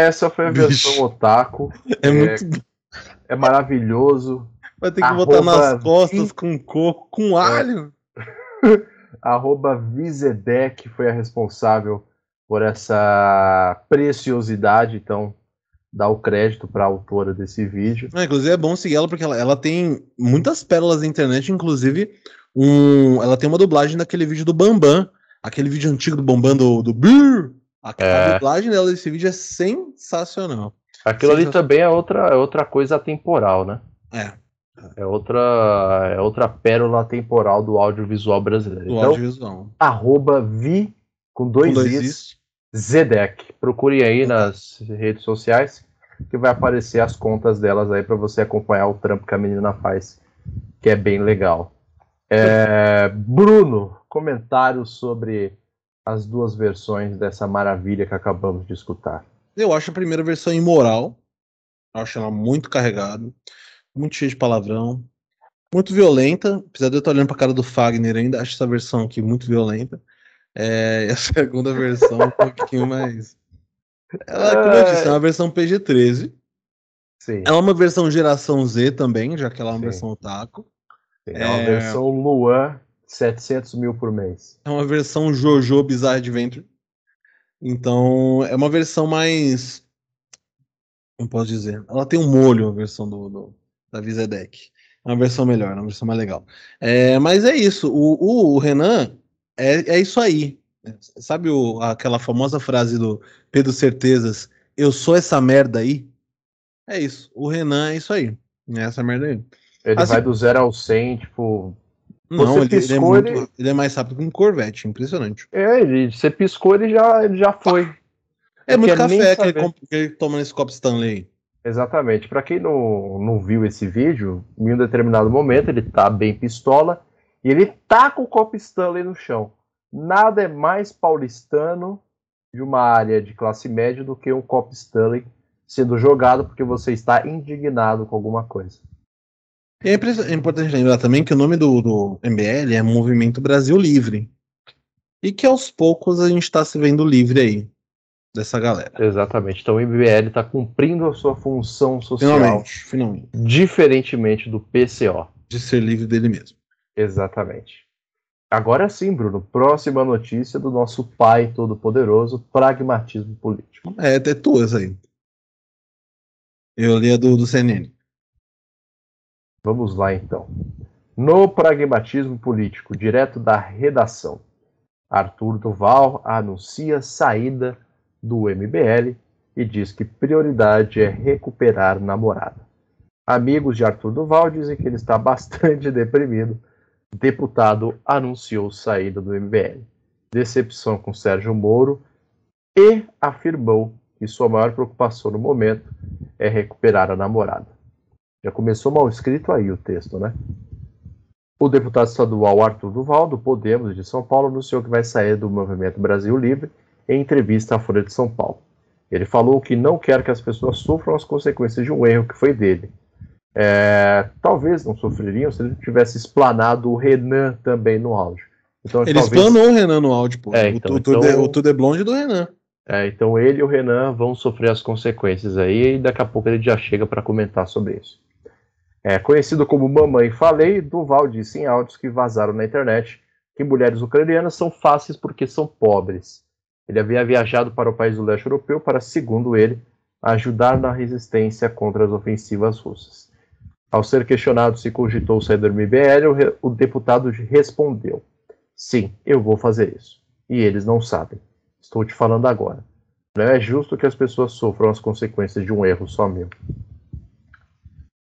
Essa foi a Bicho. versão otaku. É, É, muito. É maravilhoso. Vai ter que arroba botar nas costas vi- com coco, com alho. (laughs) Arroba Vizedec foi a responsável por essa preciosidade, então dá o crédito para a autora desse vídeo. Ah, inclusive é bom seguir ela porque ela, ela tem muitas pérolas na internet, inclusive um, ela tem uma dublagem daquele vídeo do Bambam, aquele vídeo antigo do Bambam do, do Brrr. A, a É. dublagem dela desse vídeo é sensacional. Aquilo ali Sensacional. também é outra, é outra coisa atemporal, né? É, É outra, é outra pérola temporal do audiovisual brasileiro. do então, audiovisual. arroba Vi com dois, Com dois Is, is. Zedec. Procurem aí nas redes sociais que vai aparecer as contas delas aí para você acompanhar o trampo que a menina faz, que é bem legal. É, Bruno, comentários sobre as duas versões dessa maravilha que acabamos de escutar. Eu acho a primeira versão imoral. Eu acho ela muito carregada, muito cheia de palavrão, muito violenta. Apesar de eu estar olhando pra cara do Fagner ainda, acho essa versão aqui muito violenta. É, (laughs) e a segunda versão um pouquinho mais. Ela, como eu disse, é uma versão PG-13. Sim, Ela é uma versão geração Z também, já que ela é uma Sim. versão otaku. é uma é- versão Luan, 700 mil por mês. É uma versão JoJo Bizarre Adventure. Então, é uma versão mais. Como posso dizer? Ela tem um molho, a versão do, do- da Vizedec. É uma versão melhor, é uma versão mais legal. É, mas é isso. O, o- o Renan é, é isso aí. Sabe o- aquela famosa frase do Pedro Certezas? Eu sou essa merda aí? É isso. O Renan é isso aí. É essa merda aí. Ele Assim- vai do 0 ao 100, tipo. Não, Você ele, ele é piscou, muito- ele- ele é mais rápido que um Corvette. Impressionante. É, ele, você piscou, ele já, ele já foi. É muito café que ele, que ele toma nesse copo Stanley. Exatamente. Pra quem não, não viu esse vídeo, em um determinado momento ele tá bem pistola e ele tá com o copo Stanley no chão. Nada é mais paulistano de uma área de classe média do que um copo Stanley sendo jogado porque você está indignado com alguma coisa. E é, é importante lembrar também que o nome do, do MBL é Movimento Brasil Livre. E que aos poucos a gente está se vendo livre aí dessa galera. Exatamente. Então o MBL está cumprindo a sua função social Finalmente, finalmente. diferentemente do PCO. De ser livre dele mesmo. Exatamente. Agora sim, Bruno, próxima notícia do nosso pai todo-poderoso, pragmatismo político. É, é tuas aí. Eu li a do, do CNN. Vamos lá então. No pragmatismo político, direto da redação, Arthur Duval anuncia saída do MBL e diz que prioridade é recuperar namorada. Amigos de Arthur Duval dizem que ele está (laughs) bastante deprimido. Deputado anunciou saída do MBL. Decepção com Sérgio Moro e afirmou que sua maior preocupação no momento é recuperar a namorada. Já começou mal escrito aí o texto, né? O deputado estadual Arthur Duval, do Podemos de São Paulo, anunciou que vai sair do Movimento Brasil Livre em entrevista à Folha de São Paulo. Ele falou que não quer que as pessoas sofram as consequências de um erro que foi dele. É, talvez não sofreriam se ele tivesse explanado o Renan também no áudio. Então, Ele talvez- explanou o Renan no áudio, pô. É, O então- tudo, é, então- o tudo é blonde do Renan. É, então ele e o Renan vão sofrer as consequências aí e daqui a pouco ele já chega para comentar sobre isso. É, conhecido como Mamãe Falei, Duval disse em áudios que vazaram na internet que mulheres ucranianas são fáceis porque são pobres. Ele havia viajado para o país do leste europeu para, segundo ele, ajudar na resistência contra as ofensivas russas. Ao ser questionado se cogitou sair do MBL, o, deputado respondeu: Sim, eu vou fazer isso. E eles não sabem. Estou te falando agora. Não é justo que as pessoas sofram as consequências de um erro só meu.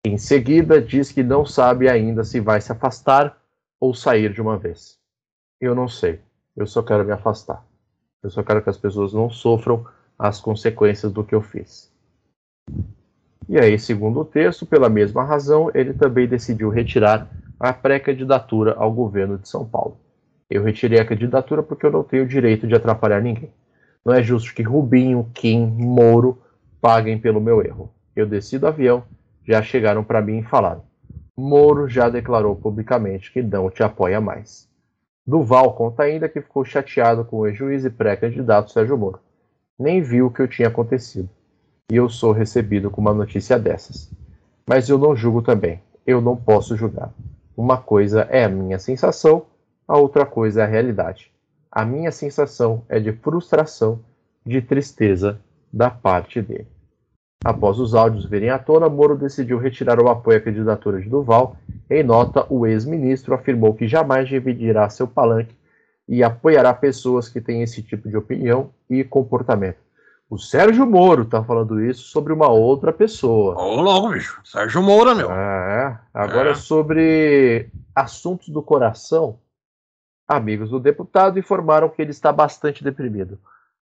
Em seguida, diz que não sabe ainda se vai se afastar ou sair de uma vez. Eu não sei. Eu só quero me afastar. Eu só quero que as pessoas não sofram as consequências do que eu fiz. E aí, segundo o texto, pela mesma razão, ele também decidiu retirar a pré-candidatura ao governo de São Paulo. Eu retirei a candidatura porque eu não tenho o direito de atrapalhar ninguém. Não é justo que Rubinho, Kim, Moro paguem pelo meu erro. Eu desci do avião, já chegaram para mim e falaram: Moro já declarou publicamente que não te apoia mais. Duval conta ainda que ficou chateado com o ex-juiz e pré-candidato Sérgio Moro. Nem viu o que eu tinha acontecido. e eu sou recebido com uma notícia dessas. Mas eu não julgo também. Eu não posso julgar. Uma coisa é a minha sensação, a outra coisa é a realidade. A minha sensação é de frustração, de tristeza da parte dele. Após os áudios virem à tona, Moro decidiu retirar o apoio à candidatura de Duval. Em nota, o ex-ministro afirmou que jamais dividirá seu palanque e apoiará pessoas que têm esse tipo de opinião e comportamento. O Sérgio Moro está falando isso sobre uma outra pessoa. Ô, louco, bicho. Sérgio Moura, meu. É, agora É. sobre assuntos do coração. Amigos do deputado informaram que ele está bastante deprimido.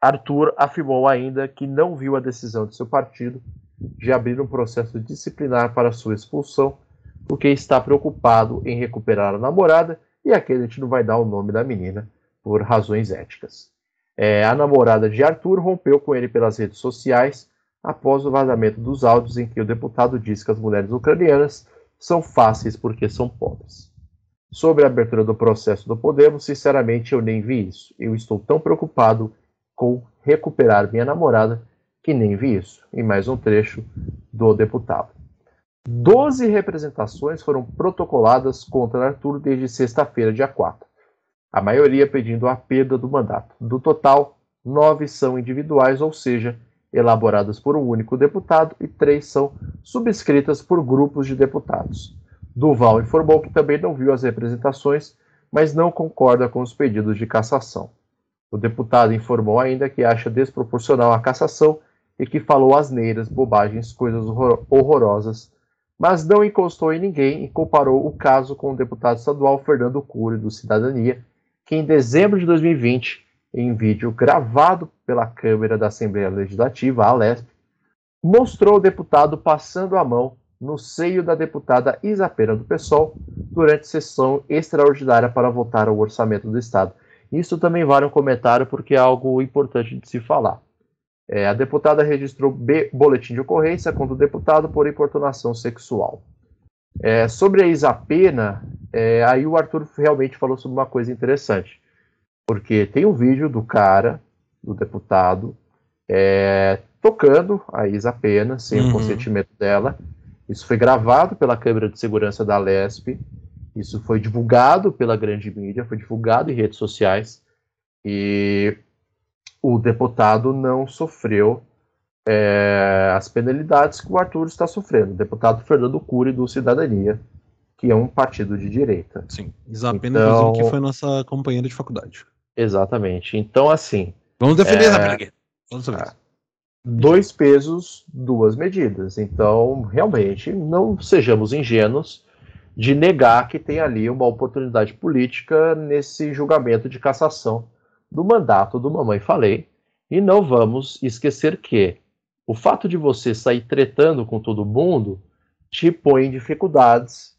Arthur afirmou ainda que não viu a decisão de seu partido de abrir um processo disciplinar para sua expulsão, porque está preocupado em recuperar a namorada e aqui a gente não vai dar o nome da menina por razões éticas. É, a namorada de Arthur rompeu com ele pelas redes sociais após o vazamento dos áudios em que o deputado diz que as mulheres ucranianas são fáceis porque são pobres. Sobre a abertura do processo do Podemos, sinceramente eu nem vi isso. Eu estou tão preocupado com recuperar minha namorada que nem vi isso. Em mais um trecho do deputado. Doze representações foram protocoladas contra Arthur desde sexta-feira, dia 4. A maioria pedindo a perda do mandato. Do total, nove são individuais, ou seja, elaboradas por um único deputado, e três são subscritas por grupos de deputados. Duval informou que também não viu as representações, mas não concorda com os pedidos de cassação. O deputado informou ainda que acha desproporcional a cassação e que falou asneiras, bobagens, coisas horror- horrorosas, mas não encostou em ninguém e comparou o caso com o deputado estadual Fernando Cury, do Cidadania, que em dezembro de 2020, em vídeo gravado pela Câmara da Assembleia Legislativa, a Alesp, mostrou o deputado passando a mão no seio da deputada Isa Pena do PSOL durante sessão extraordinária para votar o orçamento do Estado. Isso também vale um comentário porque é algo importante de se falar. É, a deputada registrou B, boletim de ocorrência contra o deputado por importunação sexual. É, sobre a Isa Pena, é, aí o Arthur realmente falou sobre uma coisa interessante. Porque tem um vídeo do cara, do deputado, é, tocando a Isa Pena, sem Uhum. o consentimento dela. Isso foi gravado pela câmera de segurança da Lesp. Isso foi divulgado pela grande mídia, foi divulgado em redes sociais. E o deputado não sofreu é, as penalidades que o Arthur está sofrendo. O deputado Fernando Cury, do Cidadania, que é um partido de direita. Sim. Isapena, Então- inclusive, que foi nossa companheira de faculdade. Exatamente. Então, assim, Vamos defender É. Isapena aqui. Vamos Ah. isso. dois pesos, duas medidas. Então, realmente, não sejamos ingênuos de negar que tem ali uma oportunidade política nesse julgamento de cassação do mandato do Mamãe Falei. E não vamos esquecer que o fato de você sair tretando com todo mundo te põe em dificuldades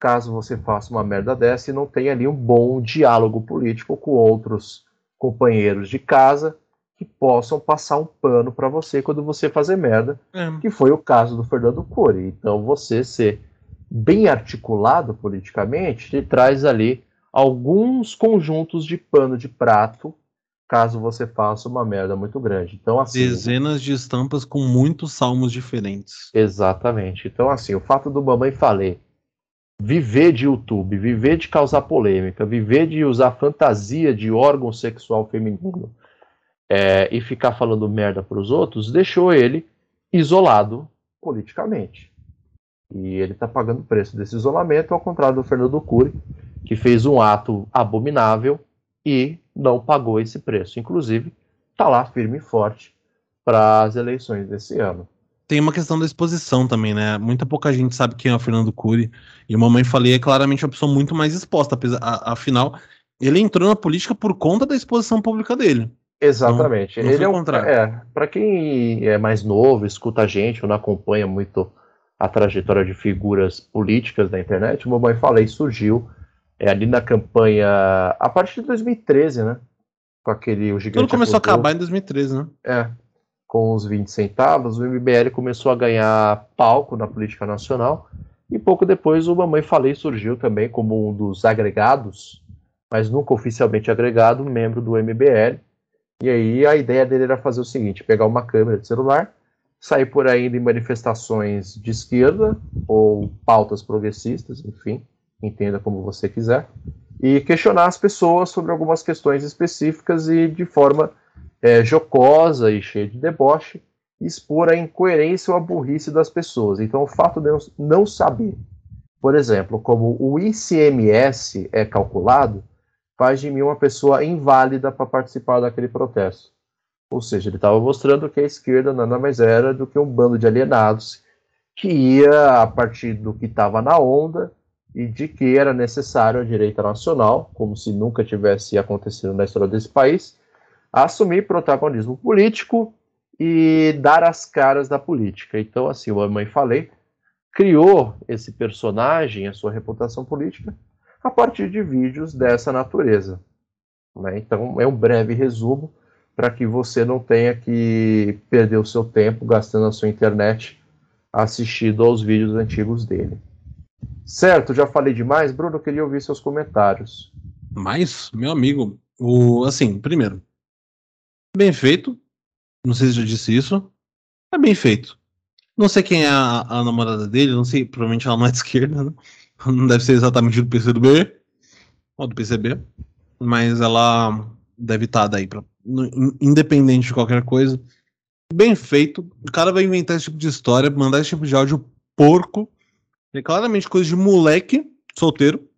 caso você faça uma merda dessa e não tenha ali um bom diálogo político com outros companheiros de casa que possam passar um pano para você quando você fazer merda, É. que foi o caso do Fernando Cury. Então, você ser bem articulado politicamente te traz ali alguns conjuntos de pano de prato, caso você faça uma merda muito grande. Então, assim, Dezenas de estampas com muitos salmos diferentes. Exatamente. Então, assim, o fato do Mamãe Falei viver de YouTube, viver de causar polêmica, viver de usar fantasia de órgão sexual feminino é, e ficar falando merda para os outros, deixou ele isolado politicamente. E ele está pagando o preço desse isolamento, ao contrário do Fernando Cury, que fez um ato abominável e não pagou esse preço. Inclusive, está lá firme e forte para as eleições desse ano. Tem uma questão da exposição também, né? Muita pouca gente sabe quem é o Fernando Cury. E o Mamãe Falei é claramente uma pessoa muito mais exposta. Apesar, a- afinal, ele entrou na política por conta da exposição pública dele. Exatamente. Não- não ele é o um, contrário. é, para quem é mais novo, escuta a gente ou não acompanha muito a trajetória de figuras políticas da internet, o Mamãe Falei surgiu é, ali na campanha a partir de 2013, né? Com aquele o gigante Tudo começou a acordou, acabar em 2013, né? é, com os 20 centavos, o MBL começou a ganhar palco na política nacional e pouco depois o Mamãe Falei surgiu também como um dos agregados, mas nunca oficialmente agregado, membro do MBL. E aí a ideia dele era fazer o seguinte: pegar uma câmera de celular, sair por aí em manifestações de esquerda ou pautas progressistas, enfim, entenda como você quiser, e questionar as pessoas sobre algumas questões específicas e de forma é, jocosa e cheia de deboche, expor a incoerência ou a burrice das pessoas. Então, o fato de eu não saber, por exemplo, como o ICMS é calculado, faz de mim uma pessoa inválida para participar daquele protesto. Ou seja, ele estava mostrando que a esquerda nada mais era do que um bando de alienados que ia a partir do que estava na onda e de que era necessário a direita nacional, como se nunca tivesse acontecido na história desse país, assumir protagonismo político e dar as caras da política. Então, assim, a mãe falei, criou esse personagem, a sua reputação política, a partir de vídeos dessa natureza. Né? Então, é um breve resumo para que você não tenha que perder o seu tempo gastando a sua internet assistindo aos vídeos antigos dele. Certo, já falei demais, Bruno, queria ouvir seus comentários. Mas, meu amigo, o assim, primeiro, bem feito. Não sei se já disse isso. É bem feito. Não sei quem é a, a namorada dele, não sei, provavelmente ela não é de esquerda, né? Não deve ser exatamente do PCdoB ou do PCB, mas ela deve estar daí pra, independente de qualquer coisa. Bem feito. O cara vai inventar esse tipo de história, mandar esse tipo de áudio porco. É claramente coisa de moleque solteiro,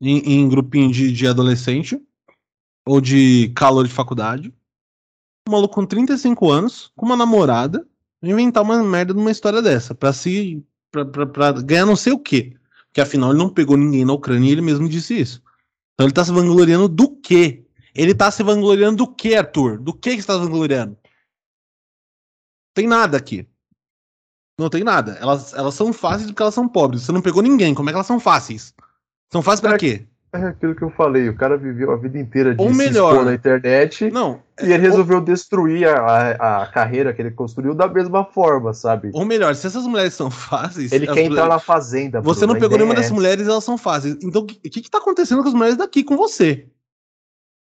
em, em grupinho de, de adolescente, ou de calor de faculdade. Um maluco com 35 anos, com uma namorada, inventar uma merda numa história dessa, pra se. Pra, pra, pra ganhar não sei o quê. Porque afinal ele não pegou ninguém na Ucrânia e ele mesmo disse isso. Então ele tá se vangloriando do quê? Ele tá se vangloriando do que, Arthur? Do que que você tá se vangloriando? Tem nada aqui. Não tem nada. Elas, elas são fáceis porque elas são pobres. Você não pegou ninguém. Como é que elas são fáceis? São fáceis pra É quê? É aquilo que eu falei, o cara viveu a vida inteira de Ou melhor- na internet Não. e ele resolveu destruir a, a, a carreira que ele construiu da mesma forma, sabe? Ou melhor, se essas mulheres são fáceis. Ele quer entrar mulheres- na fazenda. Você Bruno, não pegou nenhuma é dessas mulheres elas são fáceis. Então, o que, que que tá acontecendo com as mulheres daqui com você?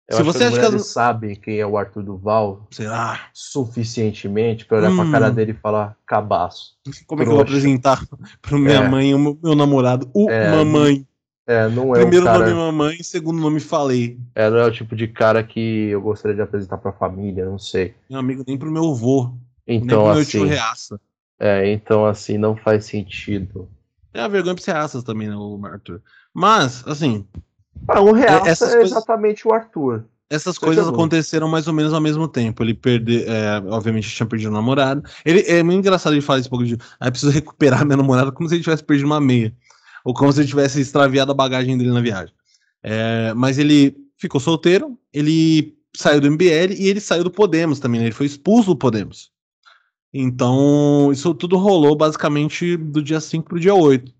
Eu Se você que acha que sabem quem é o Arthur Duval Será? suficientemente pra olhar Hum. pra cara dele e falar cabaço. Como é que eu vou apresentar pra minha É. mãe o meu, namorado? O É, mamãe. É, não é Primeiro o cara, nome mamãe, segundo nome falei. é, não é o tipo de cara que eu gostaria de apresentar pra família, não sei. Meu amigo, nem pro meu avô. nem Então pro meu tio assim, reaça. é, então assim não faz sentido. É a vergonha pros reaças também, né, o Arthur. Mas, assim, Ah, um essas é coisas- exatamente o Arthur. essas coisas aconteceram mais ou menos ao mesmo tempo. Ele perdeu, é, obviamente, tinha perdido o namorado. Ele é muito engraçado ele falar esse pouco de, ah, eu preciso recuperar (laughs) minha namorada como se ele tivesse perdido uma meia. Ou como se ele tivesse extraviado a bagagem dele na viagem. É, mas ele ficou solteiro, ele saiu do MBL e ele saiu do Podemos também, né? Ele foi expulso do Podemos. Então, isso tudo rolou basicamente do dia 5 pro dia 8.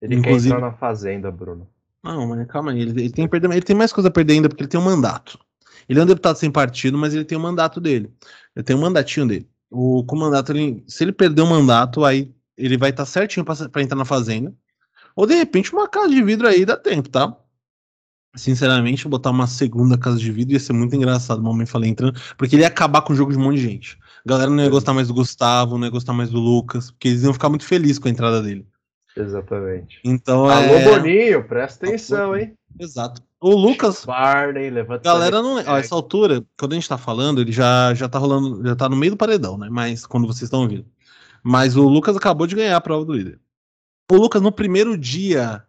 Ele Inclusive- quer entrar na fazenda, Bruno. Não, mas calma aí. Ele, ele tem, perder- ele tem mais coisa a perder ainda porque ele tem um mandato. Ele é um deputado sem partido, mas ele tem o mandato dele. Ele tem um mandatinho dele. O, com o mandato, ele- se ele perder o mandato, aí ele vai estar certinho pra, pra entrar na fazenda. Ou de repente uma casa de vidro aí dá tempo, tá? Sinceramente, botar uma segunda casa de vidro ia ser muito engraçado. Mamãe falei entrando, porque ele ia acabar com o jogo de um monte de gente. A galera não ia gostar mais do Gustavo, não ia gostar mais do Lucas, porque eles iam ficar muito felizes com a entrada dele. Exatamente. Então Alô, é. Boninho, presta atenção, hein? Exato. O Lucas, Barney, levanta Galera, não, essa a essa altura, quando a gente tá falando, ele já, já tá rolando, já tá no meio do paredão, né? Mas quando vocês estão ouvindo. Mas o Lucas acabou de ganhar a prova do líder. O Lucas, no primeiro dia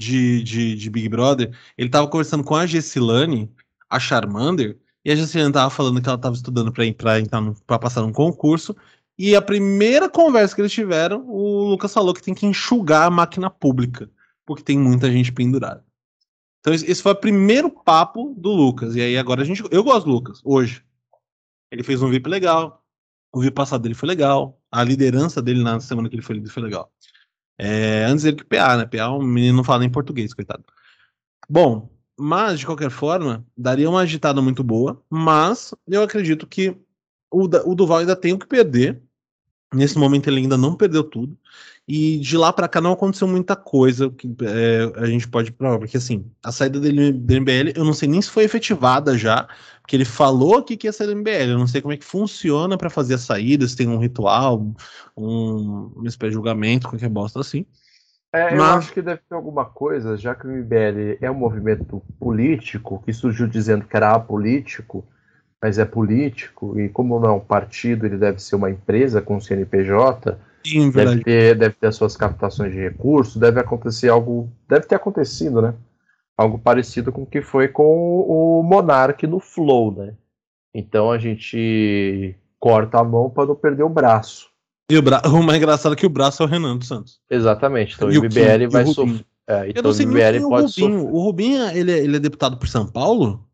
de, de, de Big Brother, ele tava conversando com a Gessilane, a Charmander, e a Gessilane tava falando que ela tava estudando pra, entrar pra passar num concurso. E a primeira conversa que eles tiveram, o Lucas falou que tem que enxugar a máquina pública, porque tem muita gente pendurada. Então esse foi o primeiro papo do Lucas. E aí agora a gente. Eu gosto do Lucas, hoje. Ele fez um VIP legal. O VIP passado dele foi legal. A liderança dele na semana que ele foi líder foi legal. É, antes dele que PA, né? PA, o menino não fala nem português, coitado. Bom, mas de qualquer forma, daria uma agitada muito boa. Mas eu acredito que o, o Duval ainda tem o que perder. Nesse momento ele ainda não perdeu tudo. E de lá para cá não aconteceu muita coisa que é, a gente pode provar, porque assim, a saída dele do MBL, eu não sei nem se foi efetivada já, porque ele falou que ia sair do MBL, eu não sei como é que funciona para fazer a saída, se tem um ritual, um, uma espécie de julgamento, qualquer bosta assim. É, eu Mas- acho que deve ter alguma coisa, já que o MBL é um movimento político, que surgiu dizendo que era apolítico, mas é político, e como não é um partido, ele deve ser uma empresa com CNPJ, Sim, deve verdade. ter, deve ter as suas captações de recursos, deve acontecer algo, deve ter acontecido, né? Algo parecido com o que foi com o Monark no Flow, né? Então a gente corta a mão para não perder o braço. E o, bra... (laughs) o mais engraçado é que o braço é o Renan dos Santos. Exatamente. Então E o o Kim, vai o sofrer. É, então o quem é o pode Rubinho. sofrer. O Rubinho, ele, é- ele é deputado por São Paulo?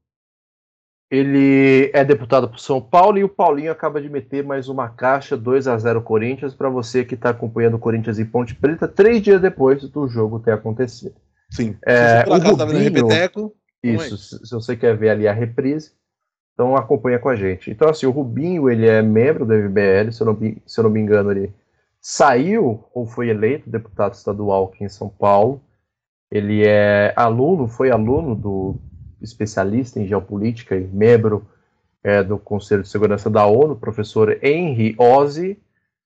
Ele é deputado por São Paulo e o Paulinho acaba de meter mais uma caixa 2 a 0 Corinthians para você que está acompanhando o Corinthians e Ponte Preta três dias depois do jogo ter acontecido. Sim. É, Se o Rubinho- Repeteco, Isso, se, se você quer ver ali a reprise, então acompanha com a gente. Então, assim, o Rubinho, ele é membro do MBL, se eu não, se eu não me engano, ele saiu ou foi eleito deputado estadual aqui em São Paulo. Ele é aluno, foi aluno do especialista em geopolítica e membro é, do Conselho de Segurança da ONU, professor Henry Ozzi,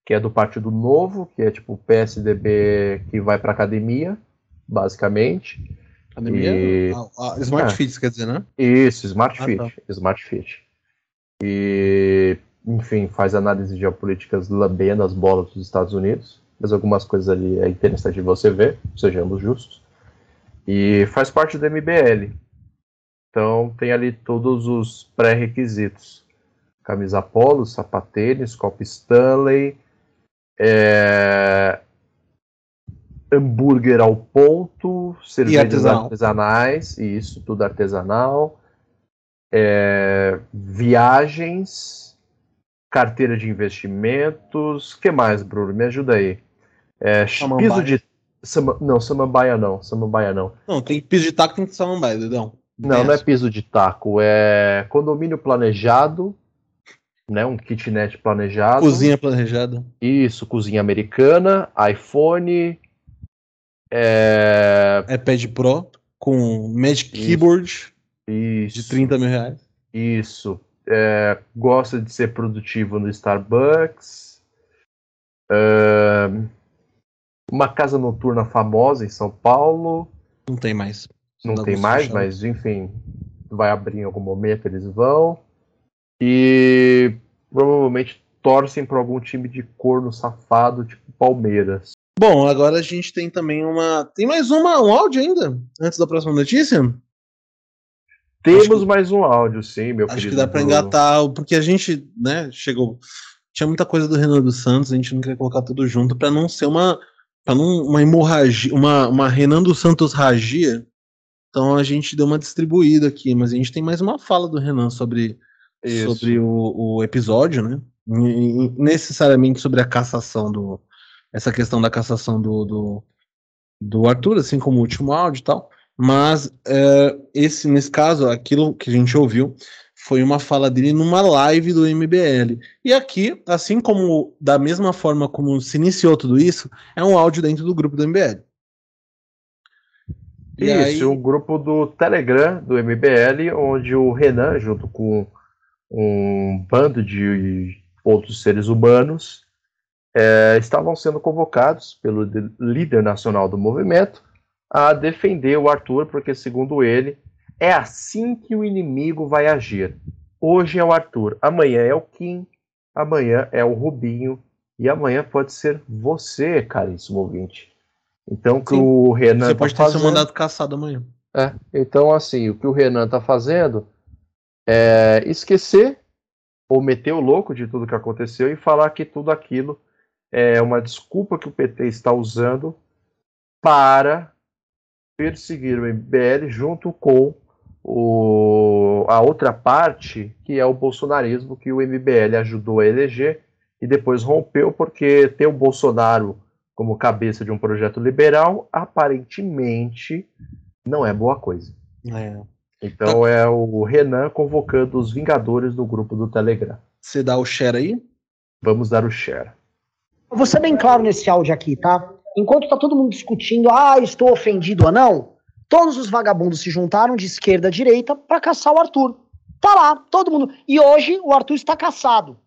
que é do Partido Novo, que é tipo o PSDB que vai para academia, basicamente. academia, E- a, a Smart Ah. Fits, quer dizer, né? Isso, Smart Ah, Fit. tá. Smart Fit. E, enfim, faz análise de geopolíticas lambendo as bolas dos Estados Unidos. Mas algumas coisas ali é interessante de você ver, sejamos justos. E faz parte do MBL. Então tem ali todos os pré-requisitos. Camisa polo, sapatênis, copo Stanley, é, hambúrguer ao ponto, cervejas artesanal. artesanais, e isso tudo artesanal, é, viagens, carteira de investimentos, que mais, Bruno? Me ajuda aí. É, piso de Sama- não, samambaia não, samambaia não. Não, tem piso de taco, tem que samambaia, Dedão. Não, não é piso de taco, é condomínio planejado, né? Um kitnet planejado. Cozinha planejada. Isso, cozinha americana, iPhone, é, iPad Pro com Magic Isso. Keyboard isso, de 30 mil reais. Isso. É, gosta de ser produtivo no Starbucks. É, uma casa noturna famosa em São Paulo. Não tem mais. Não tem mais, mas enfim, vai abrir em algum momento, eles vão. E provavelmente torcem para algum time de corno safado, tipo Palmeiras. Bom, agora a gente tem também uma. Tem mais uma, um áudio ainda? Antes da próxima notícia? Temos mais um áudio, sim, meu Acho querido. que dá Bruno. engatar, porque a gente, né, chegou. Tinha muita coisa do Renan dos Santos, a gente não queria colocar tudo junto pra não ser uma. Pra não uma hemorragia, uma, uma Renan dos Santos ragia. Então a gente deu uma distribuída aqui, mas a gente tem mais uma fala do Renan sobre, Isso. sobre o, o episódio, né? E- e necessariamente sobre a cassação do. Essa questão da cassação do, do, do Arthur, assim como o último áudio e tal. Mas é, esse, nesse caso, aquilo que a gente ouviu foi uma fala dele numa live do MBL. E aqui, assim como da mesma forma como se iniciou tudo isso, é um áudio dentro do grupo do MBL. E Isso, aí- um grupo do Telegram, do MBL, onde o Renan, junto com um bando de outros seres humanos, eh, estavam sendo convocados pelo de- líder nacional do movimento a defender o Arthur, porque, segundo ele, é assim que o inimigo vai agir. Hoje é o Arthur, amanhã é o Kim, amanhã é o Rubinho, e amanhã pode ser você, caríssimo ouvinte. Então, que Sim, o Renan Você tá pode ter seu fazendo- mandado caçado amanhã. é, então, assim, o que o Renan está fazendo é esquecer ou meter o louco de tudo que aconteceu e falar que tudo aquilo é uma desculpa que o PT está usando para perseguir o MBL junto com o, a outra parte, que é o bolsonarismo, que o MBL ajudou a eleger e depois rompeu porque ter o Bolsonaro como cabeça de um projeto liberal, aparentemente não é boa coisa. É. Então é o Renan convocando os Vingadores do grupo do Telegram. Você dá o share aí? Vamos dar o share. Eu Vou ser bem claro nesse áudio aqui, tá? enquanto tá todo mundo discutindo, ah, estou ofendido ou não, todos os vagabundos se juntaram de esquerda a direita para caçar o Arthur. Tá lá, todo mundo. E hoje o Arthur está caçado.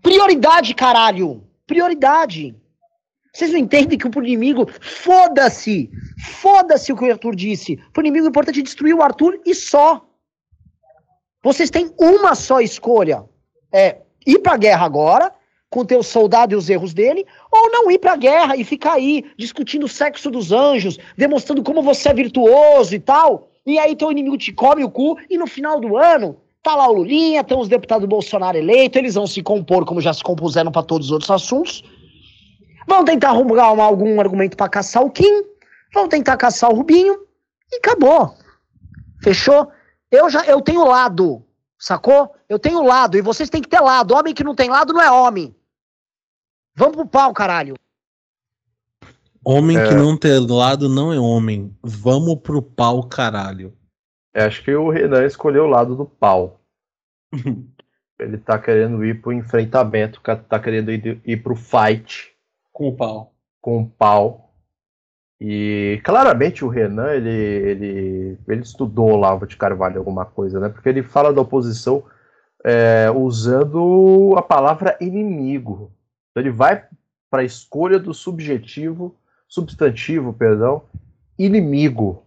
Prioridade, caralho! Prioridade! Vocês não entendem que o inimigo, foda-se! Foda-se o que o Arthur disse. Pro inimigo é importante destruir o Arthur e só. Vocês têm uma só escolha. É ir pra guerra agora, com teu soldado e os erros dele, ou não ir pra guerra e ficar aí discutindo o sexo dos anjos, demonstrando como você é virtuoso e tal. E aí teu inimigo te come o cu e no final do ano tá lá o Lulinha, tem os deputados do Bolsonaro eleitos, eles vão se compor como já se compuseram para todos os outros assuntos. Vão tentar arrumar algum argumento para caçar o Kim, vão tentar caçar o Rubinho e acabou. Fechou? Eu já eu tenho lado, sacou? Eu tenho lado e vocês têm que ter lado. Homem que não tem lado não é homem. Vamos pro pau, caralho. Homem é... que não tem lado não é homem. Vamos pro pau, caralho. É, acho que o Renan escolheu o lado do pau. (laughs) Ele tá querendo ir pro enfrentamento, tá querendo ir, ir pro fight. Com o pau. Com o pau. E claramente o Renan, ele, ele, ele estudou Lavo de Carvalho alguma coisa, né? Porque ele fala da oposição é, usando a palavra inimigo. Então ele vai para a escolha do subjetivo, substantivo, perdão, inimigo.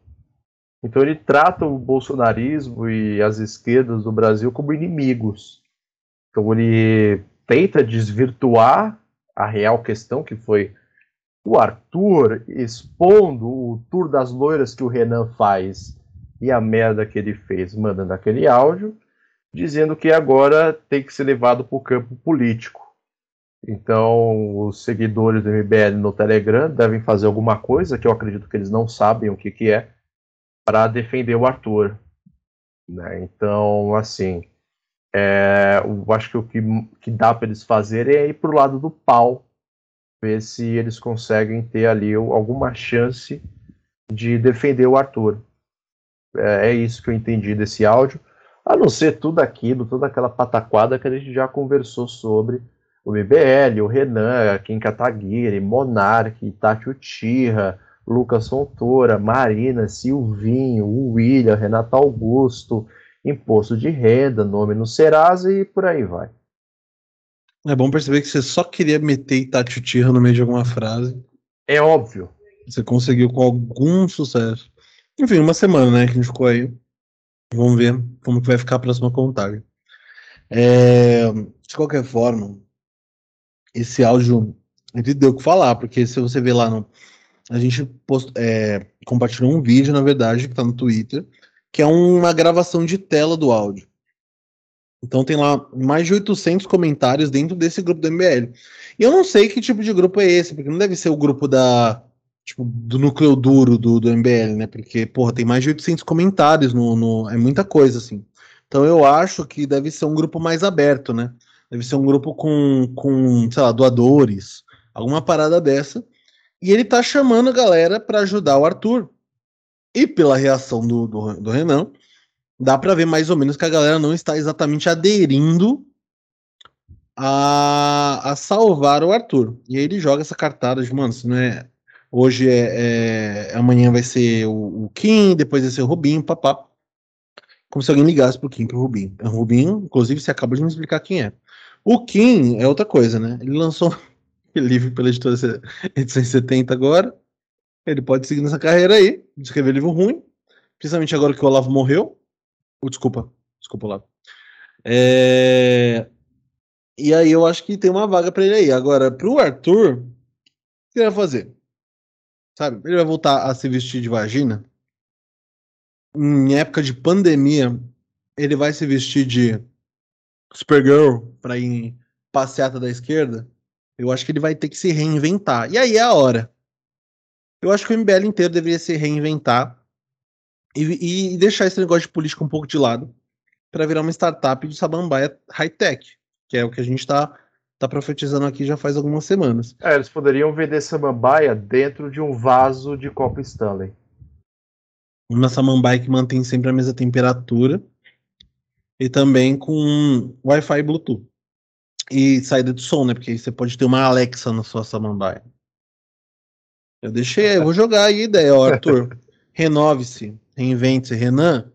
Então ele trata o bolsonarismo e as esquerdas do Brasil como inimigos. Então ele tenta desvirtuar a real questão que foi o Arthur expondo o tour das loiras que o Renan faz e a merda que ele fez, mandando aquele áudio, dizendo que agora tem que ser levado para o campo político. Então, os seguidores do MBL no Telegram devem fazer alguma coisa que eu acredito que eles não sabem o que, que é, para defender o Arthur. Né? Então, assim, é, eu acho que o que, que dá para eles fazerem é ir para o lado do pau, ver se eles conseguem ter ali alguma chance de defender o Arthur. É, é isso que eu entendi desse áudio, a não ser tudo aquilo, toda aquela pataquada que a gente já conversou sobre o MBL, o Renan, Kim Kataguiri, Monark, Tati Uchiha, Lucas Fontoura, Marina, Silvinho, William, Renato Augusto, imposto de renda, nome no Serasa e por aí vai. É bom perceber que você só queria meter Itati Uchiha no meio de alguma frase. É óbvio. Você conseguiu com algum sucesso. Enfim, uma semana, né, que a gente ficou aí. Vamos ver como que vai ficar a próxima contagem. É, de qualquer forma, esse áudio ele deu o que falar, porque se você ver lá no, a gente post, é, compartilhou um vídeo, na verdade, que está no Twitter, que é uma gravação de tela do áudio. Então tem lá mais de 800 comentários dentro desse grupo do MBL. E eu não sei que tipo de grupo é esse, porque não deve ser o grupo da tipo do núcleo duro do, do MBL, né? Porque, porra, tem mais de 800 comentários no, no é muita coisa assim. Então eu acho que deve ser um grupo mais aberto, né? Deve ser um grupo com, com sei lá, doadores, alguma parada dessa. E ele tá chamando a galera para ajudar o Arthur. E pela reação do, do, do Renan, dá para ver mais ou menos que a galera não está exatamente aderindo a, a salvar o Arthur. E aí ele joga essa cartada de, mano, se não é. Hoje é, é amanhã vai ser o, o, Kim, depois vai ser o Rubinho, papá. Como se alguém ligasse pro Kim, pro Rubinho. O Rubinho, inclusive, você acabou de me explicar quem é. O Kim é outra coisa, né? Ele lançou (laughs) livro pela editora edição 70 agora. Ele pode seguir nessa carreira aí, de escrever livro ruim, principalmente agora que o Olavo morreu. Oh, desculpa, desculpa, Olavo. É... E aí eu acho que tem uma vaga para ele aí. Agora, pro Arthur, o que ele vai fazer? Sabe? Ele vai voltar a se vestir de vagina? Em época de pandemia, ele vai se vestir de Supergirl para ir em passeata da esquerda? Eu acho que ele vai ter que se reinventar. E aí é a hora. Eu acho que o MBL inteiro deveria se reinventar e, e deixar esse negócio de política um pouco de lado para virar uma startup de samambaia high-tech, que é o que a gente está tá profetizando aqui já faz algumas semanas. É, eles poderiam vender samambaia dentro de um vaso de copo Stanley. Uma samambaia que mantém sempre a mesma temperatura e também com Wi-Fi e Bluetooth e saída de som, né? Porque você pode ter uma Alexa na sua samambaia. Eu deixei, eu vou jogar aí a ideia, ó, Arthur. (laughs) Renove-se, reinvente-se. Renan,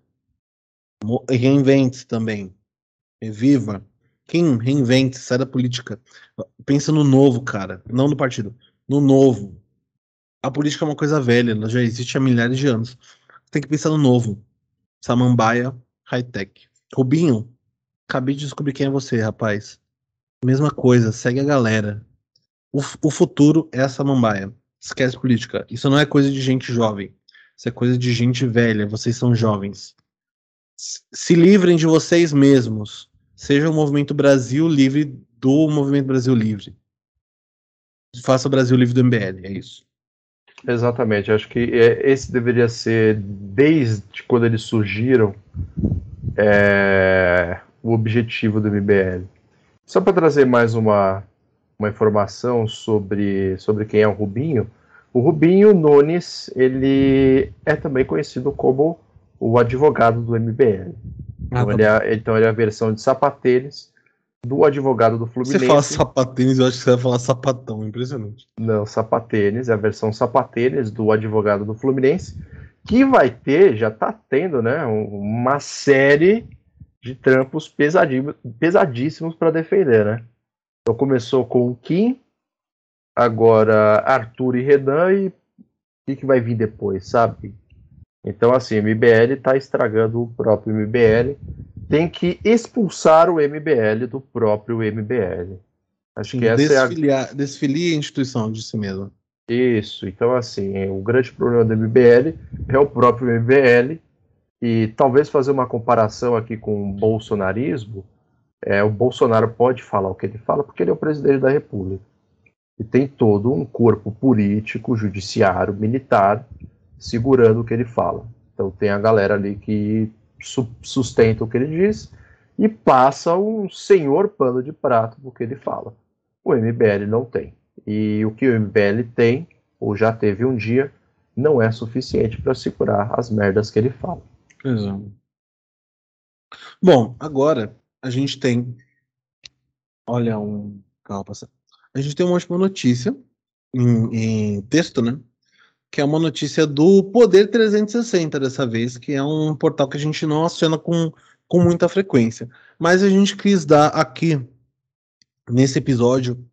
reinvente-se também. Reviva. Quem reinvente, sai da política. Pensa no novo, cara. Não no partido. No novo. A política é uma coisa velha, ela já existe há milhares de anos. Tem que pensar no novo. Samambaia, high-tech. Rubinho, acabei de descobrir quem é você, rapaz. Mesma coisa, segue a galera. O, o futuro é a samambaia. Esquece política. Isso não é coisa de gente jovem. Isso é coisa de gente velha. Vocês são jovens. Se livrem de vocês mesmos. Seja o movimento Brasil livre do movimento Brasil Livre. Faça o Brasil livre do MBL. É isso. Exatamente, acho que é, esse deveria ser, desde quando eles surgiram, é, o objetivo do MBL. Só para trazer mais uma, uma informação sobre, sobre quem é o Rubinho, o Rubinho Nunes, ele é também conhecido como o advogado do MBL. Ah, Então, tá ele é, então ele é a versão de sapatênis do advogado do Você Fluminense. fala sapatênis, eu acho que você vai falar sapatão. Impressionante. Não, sapatênis, é a versão sapatênis do advogado do Fluminense, que vai ter, já tá tendo, né, um- uma série de trampos pesadíssimos, para defender, né? Então começou com o Kim, agora Arthur e Renan e o que, que vai vir depois, sabe? Então assim, o MBL tá estragando o próprio MBL, tem que expulsar o MBL do próprio MBL. Acho que essa é a Desfiliar, desfilie a instituição de si mesmo. isso, então assim, o grande problema do MBL é o próprio MBL, e talvez fazer uma comparação aqui com o bolsonarismo, é, o Bolsonaro pode falar o que ele fala porque ele é o presidente da República. E tem todo um corpo político, judiciário, militar, segurando o que ele fala. Então tem a galera ali que su- sustenta o que ele diz e passa um senhor pano de prato pro que ele fala. O MBL não tem. E o que o MBL tem, ou já teve um dia, não é suficiente para segurar as merdas que ele fala. Exato. Bom, agora a gente tem. Olha, um carro passando. A gente tem uma ótima notícia em, em texto, né? Que é uma notícia do Poder 360 dessa vez, que é um portal que a gente não aciona com, com muita frequência. Mas a gente quis dar aqui, nesse episódio,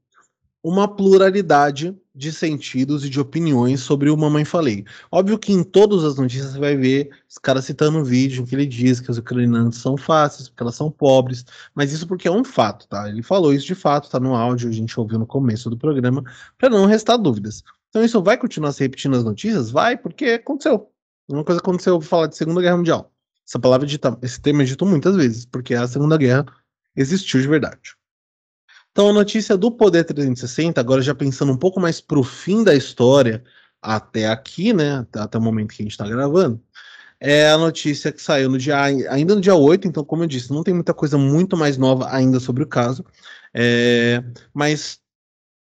uma pluralidade de sentidos e de opiniões sobre o Mamãe Falei. Óbvio que em todas as notícias você vai ver os caras citando um vídeo que ele diz que os ucranianos são fáceis, porque elas são pobres, mas isso porque é um fato, tá? Ele falou isso de fato, tá no áudio, a gente ouviu no começo do programa, para não restar dúvidas. Então isso vai continuar se repetindo nas notícias? Vai, porque aconteceu. Uma coisa aconteceu, eu vou falar de Segunda Guerra Mundial. Essa palavra é dita, esse termo é dito muitas vezes, porque a Segunda Guerra existiu de verdade. Então, a notícia do Poder 360, agora já pensando um pouco mais pro fim da história, até aqui, né? Até, até o momento que a gente está gravando, é a notícia que saiu no dia, ainda no dia 8, então, como eu disse, não tem muita coisa muito mais nova ainda sobre o caso, é, mas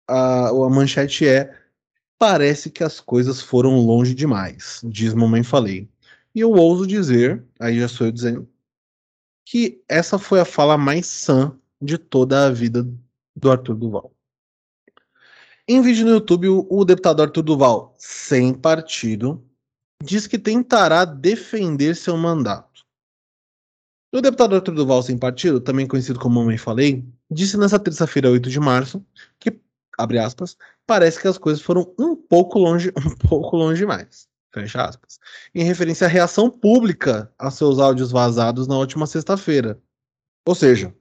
a, a manchete é: parece que as coisas foram longe demais, diz Mamãe Falei. E eu ouso dizer, aí já sou eu dizendo, que essa foi a fala mais sã de toda a vida do Arthur Duval. Em vídeo no YouTube, o, deputado Arthur Duval, sem partido, diz que tentará defender seu mandato. O deputado Arthur Duval, sem partido, também conhecido como Mamãe Falei, disse nessa terça-feira, 8 de março, que, abre aspas, parece que as coisas foram um pouco longe, (laughs) um pouco longe demais. Fecha aspas. Em referência à reação pública a seus áudios vazados na última sexta-feira. Ou seja,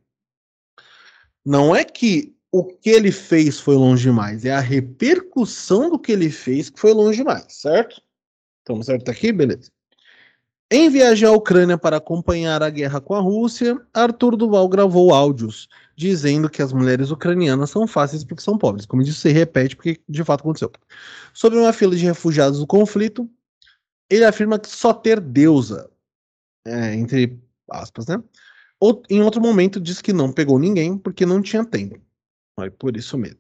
não é que o que ele fez foi longe demais, é a repercussão do que ele fez que foi longe demais, certo? Estamos certo aqui? Beleza. Em viagem à Ucrânia para acompanhar a guerra com a Rússia, Arthur Duval gravou áudios dizendo que as mulheres ucranianas são fáceis porque são pobres. Como disse, se repete porque de fato aconteceu. Sobre uma fila de refugiados do conflito, ele afirma que só ter deusa, é, entre aspas, né? Em outro momento, diz que não pegou ninguém porque não tinha tempo. Foi por isso mesmo.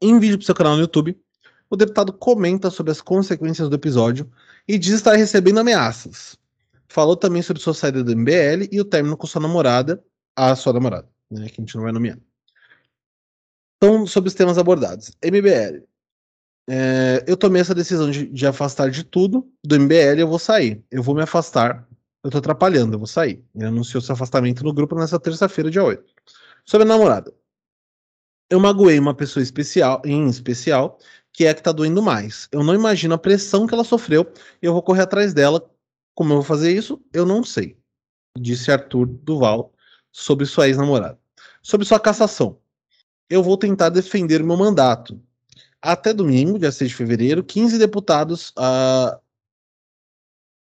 Em vídeo para seu canal no YouTube, o deputado comenta sobre as consequências do episódio e diz estar recebendo ameaças. Falou também sobre sua saída do MBL e o término com sua namorada, a sua namorada, né, que a gente não vai nomear. Então, sobre os temas abordados. MBL. é, eu tomei essa decisão de, de afastar de tudo do MBL. Eu vou sair. Eu vou me afastar. Eu tô atrapalhando, eu vou sair. Ele anunciou seu afastamento no grupo nessa terça-feira, dia 8. Sobre a namorada. Eu magoei uma pessoa especial, em especial, que é a que tá doendo mais. Eu não imagino a pressão que ela sofreu e eu vou correr atrás dela. Como eu vou fazer isso? Eu não sei. Disse Arthur Duval sobre sua ex-namorada. Sobre sua cassação. Eu vou tentar defender meu mandato. Até domingo, dia 6 de fevereiro, 15 deputados. Uh,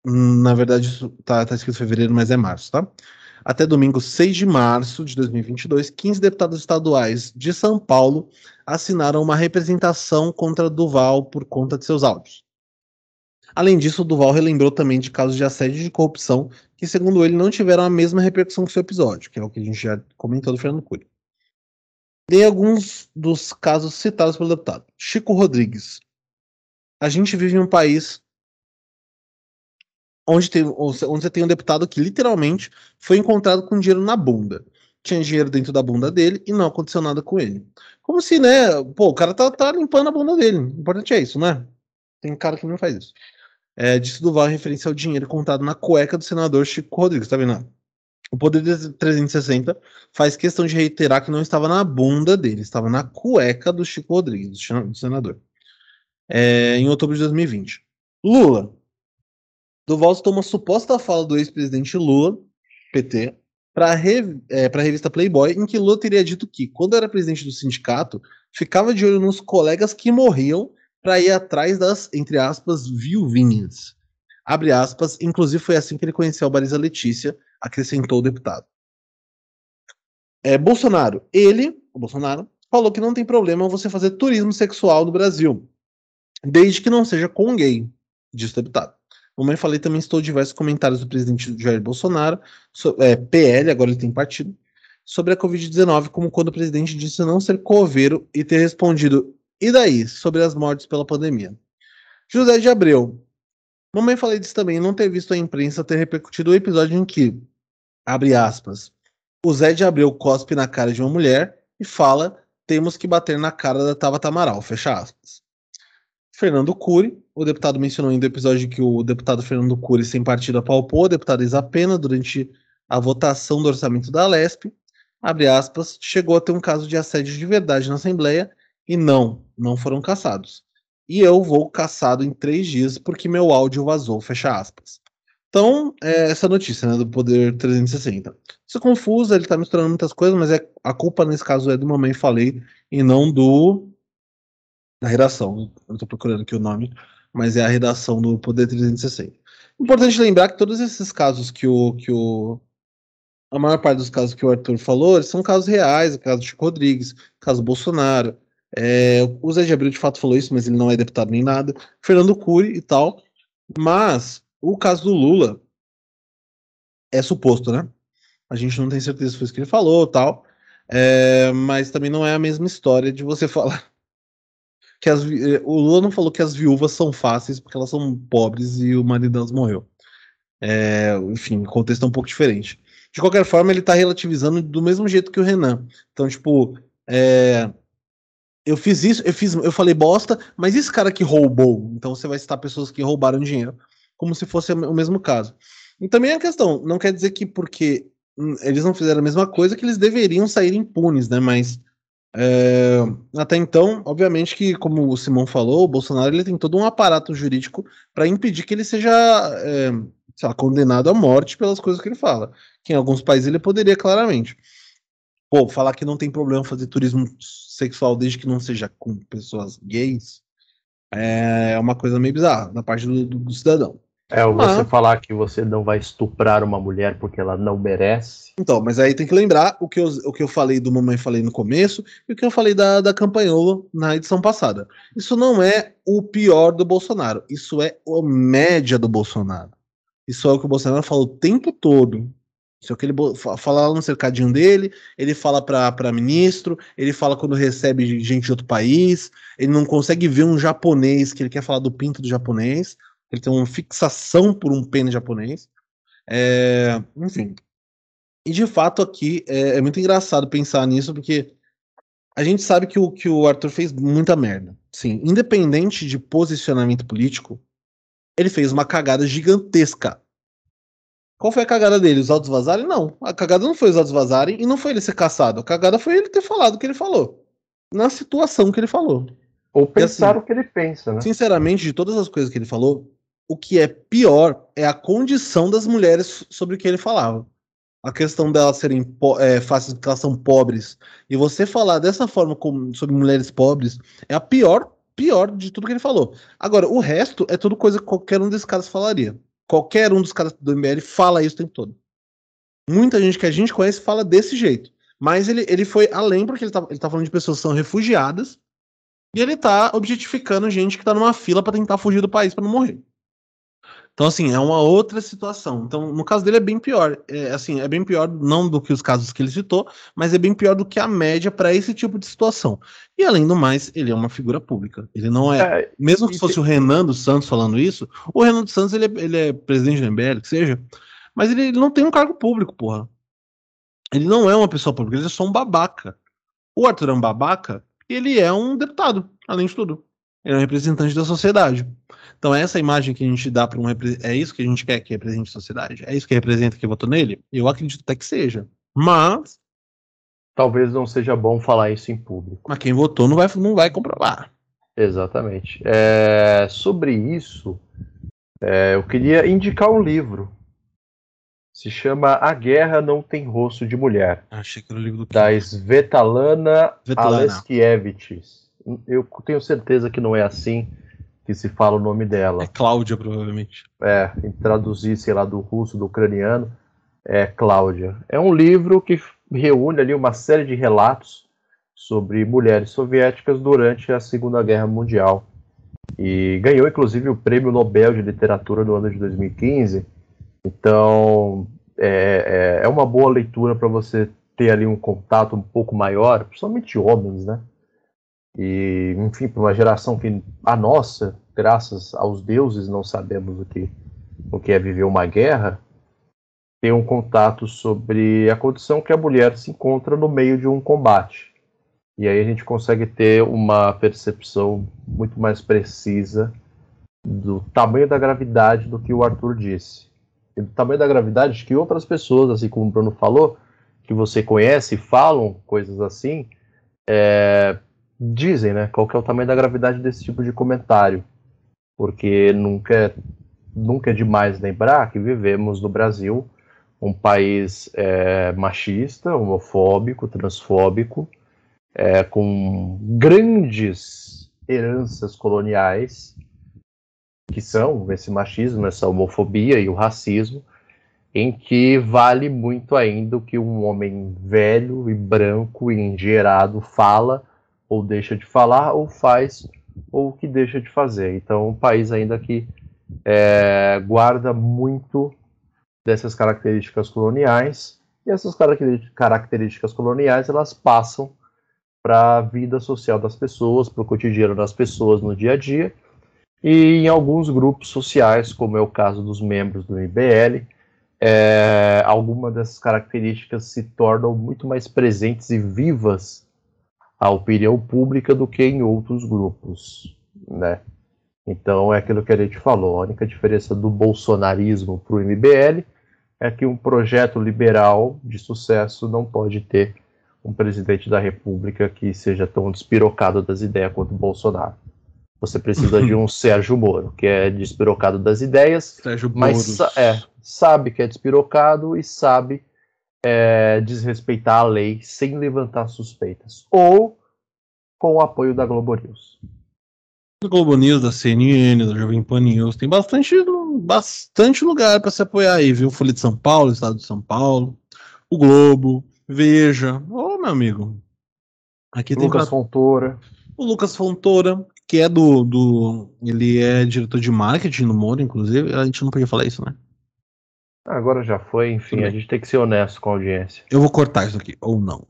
na verdade, tá, tá escrito fevereiro, mas é março, tá? Até domingo, 6 de março de 2022, 15 deputados estaduais de São Paulo assinaram uma representação contra Duval por conta de seus áudios. Além disso, Duval relembrou também de casos de assédio e de corrupção que, segundo ele, não tiveram a mesma repercussão que seu episódio, que é o que a gente já comentou do Fernando Cury. Dei alguns dos casos citados pelo deputado. Chico Rodrigues. A gente vive em um país onde, tem, onde você tem um deputado que literalmente foi encontrado com dinheiro na bunda. Tinha dinheiro dentro da bunda dele e não aconteceu nada com ele. Como se, né? Pô, o cara tá, tá limpando a bunda dele. O importante é isso, né? Tem cara que não faz isso. É, disse Duval em referência ao dinheiro contado na cueca do senador Chico Rodrigues, tá vendo? O Poder 360 faz questão de reiterar que não estava na bunda dele, estava na cueca do Chico Rodrigues, do senador. É, em outubro de 2020. Lula. Duval citou uma suposta fala do ex-presidente Lula, PT, para é, a revista Playboy, em que Lula teria dito que, quando era presidente do sindicato, ficava de olho nos colegas que morriam para ir atrás das, entre aspas, viuvinhas. Abre aspas, inclusive foi assim que ele conheceu a Barisa Letícia, acrescentou o deputado. É, Bolsonaro, ele, o Bolsonaro, falou que não tem problema você fazer turismo sexual no Brasil, desde que não seja com gay, disse o deputado. Eu falei, também estou diversos comentários do presidente Jair Bolsonaro, so, é, PL, agora ele tem partido, sobre a Covid-19, como quando o presidente disse não ser coveiro e ter respondido, e daí, sobre as mortes pela pandemia. José de Abreu, Mamãe falei disso também, não ter visto a imprensa ter repercutido o episódio em que, abre aspas, o Zé de Abreu cospe na cara de uma mulher e fala: temos que bater na cara da Tabata Amaral, fecha aspas. Fernando Cury, o deputado mencionou ainda o episódio que o deputado Fernando Cury, sem partido, apalpou a deputada Isapena durante a votação do orçamento da Lesp, abre aspas, chegou a ter um caso de assédio de verdade na Assembleia e não, não foram caçados e eu vou caçado em três dias porque meu áudio vazou, fecha aspas. Então, é essa notícia né, do Poder 360. Isso é confuso, ele tá misturando muitas coisas, mas é, a culpa nesse caso é do Mamãe Falei e não do da redação. Eu tô procurando aqui o nome, mas é a redação do Poder 360. Importante lembrar que todos esses casos que o, que o a maior parte dos casos que o Arthur falou, são casos reais, o caso de Chico Rodrigues, o caso Bolsonaro, é, o Zé de Abril de fato falou isso, mas ele não é deputado nem nada. Fernando Cury e tal. Mas o caso do Lula é suposto, né? A gente não tem certeza se foi isso que ele falou tal. É, mas também não é a mesma história de você (laughs) falar que as, é, o Lula não falou que as viúvas são fáceis porque elas são pobres e o marido delas morreu. É, enfim, o contexto é um pouco diferente. De qualquer forma, ele tá relativizando do mesmo jeito que o Renan. Então, tipo, é, eu fiz isso, eu fiz, eu falei bosta, mas esse cara que roubou? Então você vai citar pessoas que roubaram dinheiro, como se fosse o mesmo caso. E também a questão, não quer dizer que porque hum, eles não fizeram a mesma coisa que eles deveriam sair impunes, né? Mas é, até então, obviamente que, como o Simão falou, o Bolsonaro ele tem todo um aparato jurídico para impedir que ele seja é, lá, condenado à morte pelas coisas que ele fala. Que em alguns países ele poderia claramente. Pô, falar que não tem problema fazer turismo sexual desde que não seja com pessoas gays é uma coisa meio bizarra da parte do, do, do cidadão. É, ou você falar que você não vai estuprar uma mulher porque ela não merece. Então, mas aí tem que lembrar o que eu, o que eu falei do Mamãe Falei no começo e o que eu falei da, da campanhola na edição passada. Isso não é o pior do Bolsonaro, isso é a média do Bolsonaro. Isso é o que o Bolsonaro fala o tempo todo. Isso é o que ele fala lá no cercadinho dele, ele fala para ministro, ele fala quando recebe gente de outro país, ele não consegue ver um japonês que ele quer falar do pinto do japonês, ele tem uma fixação por um pênis japonês. É, enfim. E de fato aqui é, é, muito engraçado pensar nisso, porque A gente sabe que o, que o Arthur fez muita merda. Sim, independente de posicionamento político, ele fez uma cagada gigantesca. Qual foi a cagada dele? Os autos vazarem? Não. A cagada não foi os autos vazarem e não foi ele ser caçado. A cagada foi ele ter falado o que ele falou. Na situação que ele falou. Ou pensar assim, o que ele pensa, né? Sinceramente, de todas as coisas que ele falou, o que é pior é a condição das mulheres sobre o que ele falava. A questão delas serem é, fáceis porque elas são pobres. E você falar dessa forma sobre mulheres pobres é a pior, pior de tudo que ele falou. Agora, o resto é tudo coisa que qualquer um desses caras falaria. Qualquer um dos caras do MBL fala isso o tempo todo. Muita gente que a gente conhece fala desse jeito. Mas ele, ele foi além, porque ele tá, ele tá falando de pessoas que são refugiadas. E ele tá objetificando gente que tá numa fila para tentar fugir do país para não morrer. Então, assim, é uma outra situação. Então, no caso dele é bem pior. É, assim, é bem pior, não do que os casos que ele citou, mas é bem pior do que a média para esse tipo de situação. E além do mais, ele é uma figura pública. Ele não é. é mesmo que fosse o Renan dos Santos falando isso, o Renan dos Santos ele é, ele é presidente do MBL, que seja, mas ele, ele não tem um cargo público, porra. Ele não é uma pessoa pública, ele é só um babaca. O Arthur é um babaca, ele é um deputado, além de tudo. Ele é um representante da sociedade. Então, essa imagem que a gente dá para um é isso que a gente quer que represente a sociedade? É isso que representa que votou nele? Eu acredito até que seja. Mas. Talvez não seja bom falar isso em público. Mas quem votou não vai, não vai comprovar. Exatamente. É, sobre isso, é, eu queria indicar um livro. Se chama A Guerra Não Tem Rosto de Mulher. Achei que era o livro do Da Svetlana, Svetlana. Aleskiewicz. Eu tenho certeza que não é assim que se fala o nome dela. É Cláudia, provavelmente. É, em traduzir, sei lá, do russo, do ucraniano, é Cláudia. É um livro que reúne ali uma série de relatos sobre mulheres soviéticas durante a Segunda Guerra Mundial. E ganhou, inclusive, o Prêmio Nobel de Literatura no ano de 2015. Então, é, é, é uma boa leitura para você ter ali um contato um pouco maior, principalmente homens, né? E, enfim, para uma geração que a nossa, graças aos deuses, não sabemos o que, o que é viver uma guerra, ter um contato sobre a condição que a mulher se encontra no meio de um combate. E aí a gente consegue ter uma percepção muito mais precisa do tamanho da gravidade do que o Arthur disse. E do tamanho da gravidade que outras pessoas, assim como o Bruno falou, que você conhece, falam coisas assim, é, dizem, né? Qual que é o tamanho da gravidade desse tipo de comentário. Porque nunca é, nunca é demais lembrar que vivemos no Brasil um país é, machista, homofóbico, transfóbico, é, com grandes heranças coloniais, que são esse machismo, essa homofobia e o racismo, em que vale muito ainda o que um homem velho e branco e engerado fala ou deixa de falar, ou faz, ou que deixa de fazer. Então, um país ainda que é, guarda muito dessas características coloniais, e essas características coloniais elas passam para a vida social das pessoas, para o cotidiano das pessoas no dia a dia, e em alguns grupos sociais, como é o caso dos membros do IBL, é, algumas dessas características se tornam muito mais presentes e vivas a opinião pública do que em outros grupos, né? Então é aquilo que a gente falou, a única diferença do bolsonarismo para o MBL é que um projeto liberal de sucesso não pode ter um presidente da república que seja tão despirocado das ideias quanto o Bolsonaro. Você precisa de um (laughs) Sérgio Moro, que é despirocado das ideias, Sérgio mas é, sabe que é despirocado e sabe é, desrespeitar a lei sem levantar suspeitas. Ou com o apoio da Globo News. Da Globo News, da CNN, da Jovem Pan News, tem bastante, bastante lugar para se apoiar aí, viu? Folha de São Paulo, Estado de São Paulo, o Globo, Veja. Ô, meu amigo. Aqui Lucas tem pra... Fontoura. O Lucas Fontoura, que é do, do. Ele é diretor de marketing no Moro, inclusive. A gente não podia falar isso, né? Agora já foi, enfim, a gente tem que ser honesto com a audiência. Eu vou cortar isso aqui, ou não.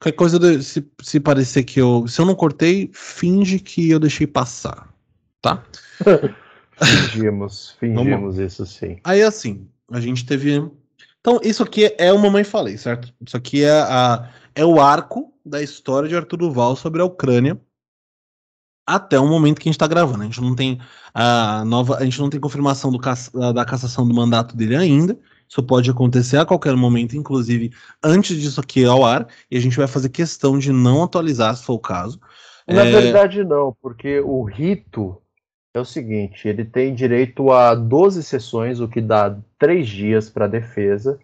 Qualquer coisa, se, se parecer que eu. Se eu não cortei, finge que eu deixei passar. Tá? (laughs) (laughs) fingimos, fingimos isso sim. Aí assim, a gente teve. Então, isso aqui é o Mamãe Falei, certo? Isso aqui é a. é o arco da história de Arthur Duval sobre a Ucrânia até o momento que a gente está gravando. A gente não tem a nova, a gente não tem confirmação da cassação do mandato dele ainda. Isso pode acontecer a qualquer momento, inclusive antes disso aqui ao ar, e a gente vai fazer questão de não atualizar se for o caso. Na é... verdade, não, porque o rito é o seguinte: ele tem direito a 12 sessões, o que dá três dias para defesa.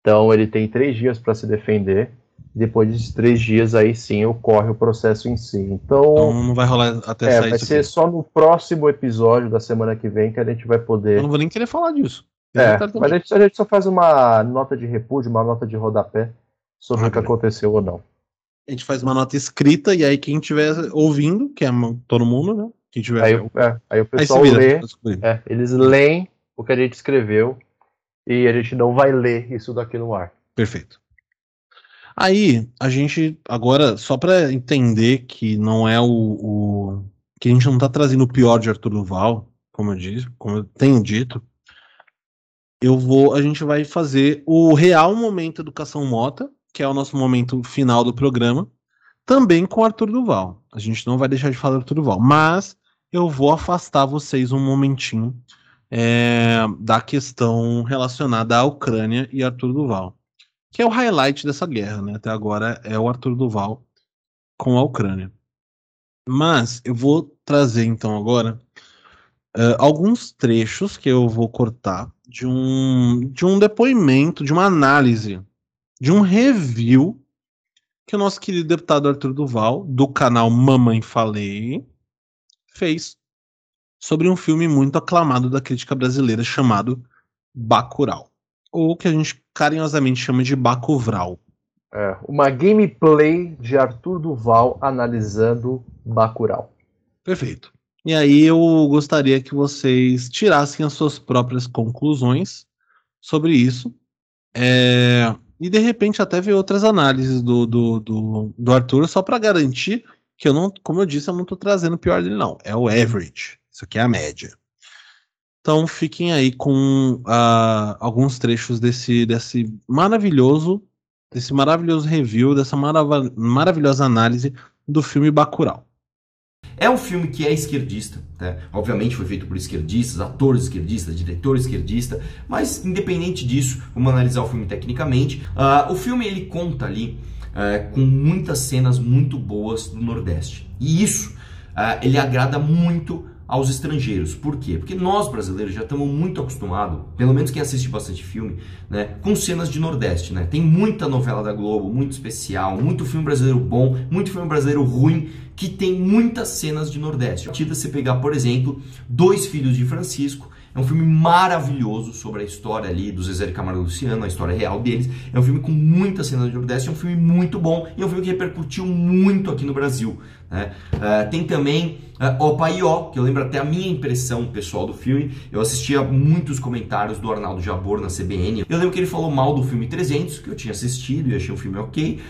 Então, ele tem três dias para se defender. Depois desses três dias, aí sim ocorre o processo em si. Então, então não vai rolar até é, sair Vai ser aqui. só no próximo episódio da semana que vem que a gente vai poder. Eu não vou nem querer falar disso. É, mas a gente, a gente, só faz uma nota de repúdio, uma nota de rodapé sobre ah, o que aconteceu ou não. A gente faz uma nota escrita e aí quem estiver ouvindo, que é todo mundo, né? Quem tiver... aí, é, aí o pessoal aí lê, é, eles leem o que a gente escreveu e a gente não vai ler isso daqui no ar. Perfeito. Aí, a gente, agora, só para entender que não é o, o, que a gente não tá trazendo o pior de Arthur Duval, como eu disse, como eu tenho dito, eu vou, a gente vai fazer o real momento Educação Mota, que é o nosso momento final do programa, também com Arthur Duval. A gente não vai deixar de falar do Arthur Duval, mas eu vou afastar vocês um momentinho é, da questão relacionada à Ucrânia e Arthur Duval, que é o highlight dessa guerra, né? Até agora é o Arthur Duval com a Ucrânia. Mas eu vou trazer então agora uh, alguns trechos que eu vou cortar de um, de um depoimento, de uma análise, de um review que o nosso querido deputado Arthur Duval, do canal Mamãe Falei, fez sobre um filme muito aclamado da crítica brasileira chamado Bacurau, ou que a gente carinhosamente chama de Bacuvral. É, uma gameplay de Arthur Duval analisando Bacurau. Perfeito. E aí eu gostaria que vocês tirassem as suas próprias conclusões sobre isso. É, e de repente até ver outras análises do, do, do, do Arthur, só para garantir que eu não, como eu disse, eu não estou trazendo o pior dele, não. É o average. Isso aqui é a média. Então fiquem aí com uh, alguns trechos desse, desse maravilhoso, desse maravilhoso review, dessa marav maravilhosa análise do filme Bacurau. É um filme que é esquerdista, né? obviamente foi feito por esquerdistas, atores esquerdistas, diretor esquerdista, mas independente disso, vamos analisar o filme tecnicamente. Uh, o filme ele conta ali uh, com muitas cenas muito boas do Nordeste e isso uh, ele agrada muito aos estrangeiros. Por quê? Porque nós brasileiros já estamos muito acostumados, pelo menos quem assiste bastante filme, né, com cenas de Nordeste, né? Tem muita novela da Globo, muito especial, muito filme brasileiro bom, muito filme brasileiro ruim que tem muitas cenas de Nordeste. A você pegar, por exemplo, Dois Filhos de Francisco, é um filme maravilhoso sobre a história ali do Zezé de Camargo Luciano, a história real deles. É um filme com muitas cenas de Nordeste, é um filme muito bom e é um filme que repercutiu muito aqui no Brasil. Né? Uh, tem também uh, Opa e Ó, que eu lembro até a minha impressão pessoal do filme. Eu assistia muitos comentários do Arnaldo Jabor na CBN. Eu lembro que ele falou mal do filme 300, que eu tinha assistido e achei um filme ok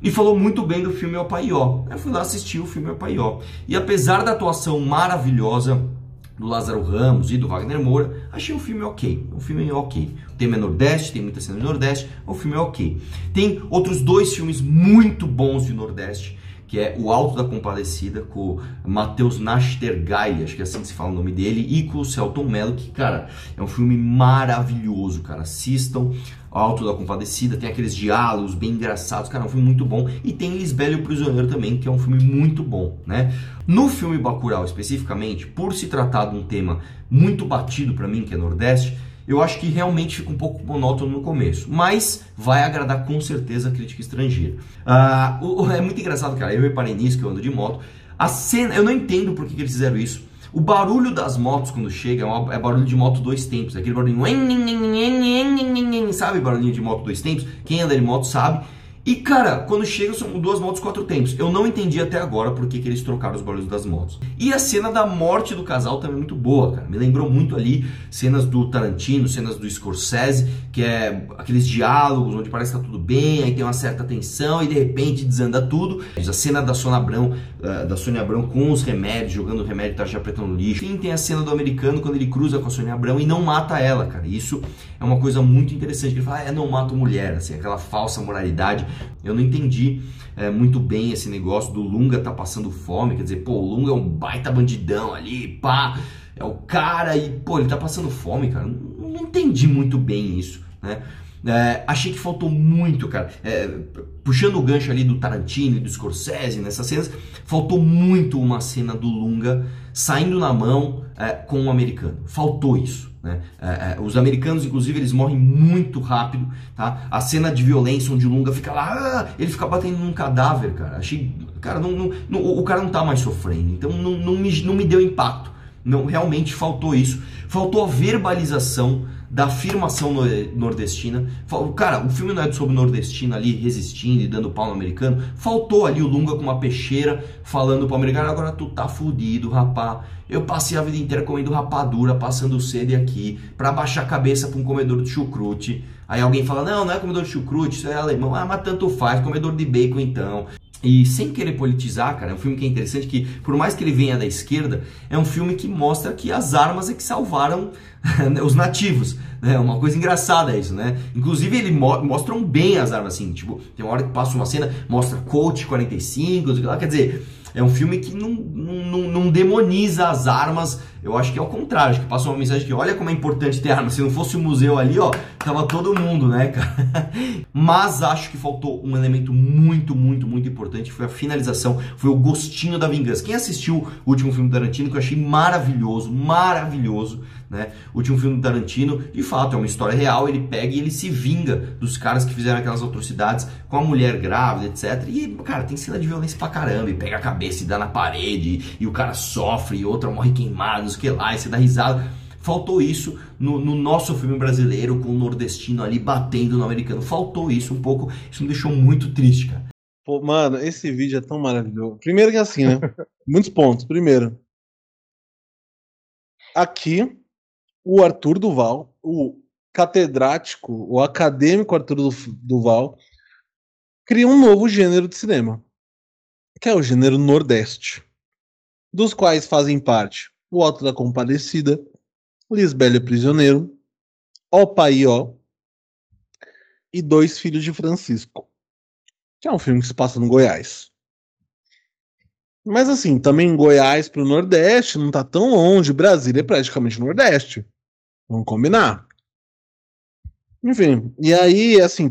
e falou muito bem do filme Opaió. Eu fui lá assistir o filme Opaió. E apesar da atuação maravilhosa do Lázaro Ramos e do Wagner Moura, achei o filme ok. O filme é ok. É Nordeste, tem muita cena de Nordeste, o filme é ok. Tem outros dois filmes muito bons de Nordeste, que é O Alto da Compadecida, com Matheus Nastergaile, acho que é assim que se fala o nome dele, e com o Celton Mello, que, cara, é um filme maravilhoso, cara. Assistam. Alto da Compadecida, tem aqueles diálogos bem engraçados, cara, é um filme muito bom. E tem Lisbela e o Prisioneiro também, que é um filme muito bom, né? No filme Bacurau, especificamente, por se tratar de um tema muito batido para mim, que é Nordeste, eu acho que realmente fica um pouco monótono no começo, mas vai agradar com certeza a crítica estrangeira. Uh, é muito engraçado, cara, eu reparei nisso, que eu ando de moto, a cena, eu não entendo por que, que eles fizeram isso, o barulho das motos quando chega é, é barulho de moto dois tempos. Aquele barulhinho. Sabe barulhinho de moto dois tempos? Quem anda de moto sabe. E cara, quando chega são duas motos quatro tempos. Eu não entendi até agora por que, que eles trocaram os barulhos das motos. E a cena da morte do casal também é muito boa, cara. Me lembrou muito ali cenas do Tarantino, cenas do Scorsese, que é aqueles diálogos onde parece que tá tudo bem, aí tem uma certa tensão e de repente desanda tudo. A cena da Sônia Abrão, eh, da Sônia Abrão com os remédios, jogando o remédio tá preta no lixo. E tem a cena do americano quando ele cruza com a Sônia Abrão e não mata ela, cara. Isso é uma coisa muito interessante. Ele fala, ah, é, não mato mulher, assim, aquela falsa moralidade Eu não entendi é, muito bem esse negócio do Lunga tá passando fome, quer dizer, pô, o Lunga é um baita bandidão ali, pá, é o cara e, pô, ele tá passando fome, cara. Não, não entendi muito bem isso, né? É, achei que faltou muito, cara. É, puxando o gancho ali do Tarantino e do Scorsese nessas cenas, faltou muito uma cena do Lunga saindo na mão é, com um americano. Faltou isso. Né? É, é, os americanos, inclusive, eles morrem muito rápido. Tá? A cena de violência onde o Lunga fica lá, ah, ele fica batendo num cadáver, cara. Achei, cara, não, não, não, o cara não tá mais sofrendo, então não, não, me, não me deu impacto. Não, realmente faltou isso. Faltou a verbalização da afirmação nordestina. Cara, o filme não é sobre nordestina ali resistindo e dando pau no americano. Faltou ali o Lunga com uma peixeira falando pro americano: agora tu tá fudido, rapá. Eu passei a vida inteira comendo rapadura, passando sede aqui, para baixar a cabeça pra um comedor de chucrute. Aí alguém fala: não, não é comedor de chucrute, isso é alemão. Ah, mas tanto faz, comedor de bacon então. E sem querer politizar, cara, é um filme que é interessante que, por mais que ele venha da esquerda, é um filme que mostra que as armas é que salvaram (laughs) os nativos. É uma coisa engraçada isso, né? Inclusive, ele mo mostram bem as armas, assim, tipo, tem uma hora que passa uma cena, mostra Colt 45, quer dizer, é um filme que não, não, não, demoniza as armas. Eu acho que é o contrário, acho que passa uma mensagem que olha como é importante ter armas. Se não fosse o museu ali, ó, tava todo mundo, né, (laughs) cara? Mas acho que faltou um elemento muito, muito, muito importante, foi a finalização, foi o gostinho da vingança. Quem assistiu o último filme do Tarantino, que eu achei maravilhoso, maravilhoso, né? O último filme do Tarantino, de fato, é uma história real, ele pega e ele se vinga dos caras que fizeram aquelas atrocidades com a mulher grávida, etc. E, cara, tem cena de violência pra caramba, e pega a cabeça e dá na parede, e o cara sofre, e outra morre queimada, não sei o que lá, e você dá risada. Faltou isso no, no, nosso filme brasileiro, com o nordestino ali batendo no americano. Faltou isso um pouco, isso me deixou muito triste, cara. Pô, mano, esse vídeo é tão maravilhoso. Primeiro que é assim, né? (laughs) Muitos pontos. Primeiro, aqui o Arthur Duval, o catedrático, o acadêmico Arthur Duval, cria um novo gênero de cinema, que é o gênero Nordeste, dos quais fazem parte O Alto da Compadecida, Lisbelo Prisioneiro, Ó Pai Ó e Dois Filhos de Francisco, que é um filme que se passa no Goiás. Mas assim, também Goiás para o Nordeste não tá tão longe, Brasília é praticamente Nordeste. Vamos combinar. Enfim, e aí, assim,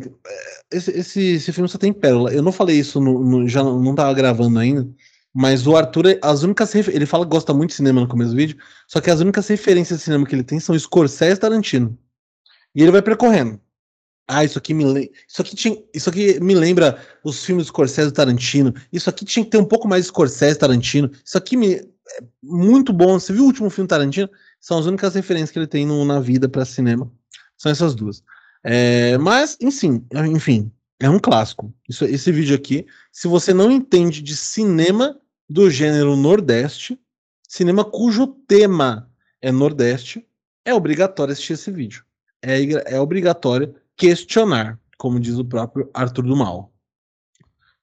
esse, esse, esse filme só tem pérola. Eu não falei isso, no, no, já não tava gravando ainda, mas o Arthur, as únicas ele fala que gosta muito de cinema no começo do vídeo, só que as únicas referências de cinema que ele tem são Scorsese e Tarantino. E ele vai percorrendo. Ah, isso aqui me isso aqui tinha, isso aqui me lembra os filmes do Scorsese e Tarantino. Isso aqui tinha que ter um pouco mais de Scorsese e Tarantino. Isso aqui me é muito bom. Você viu o último filme Tarantino? São as únicas referências que ele tem no, na vida para cinema. São essas duas. É, mas, enfim, enfim, é um clássico. Isso, esse vídeo aqui, se você não entende de cinema do gênero Nordeste, cinema cujo tema é Nordeste, é obrigatório assistir esse vídeo. É, é obrigatório questionar, como diz o próprio Arthur do Mal.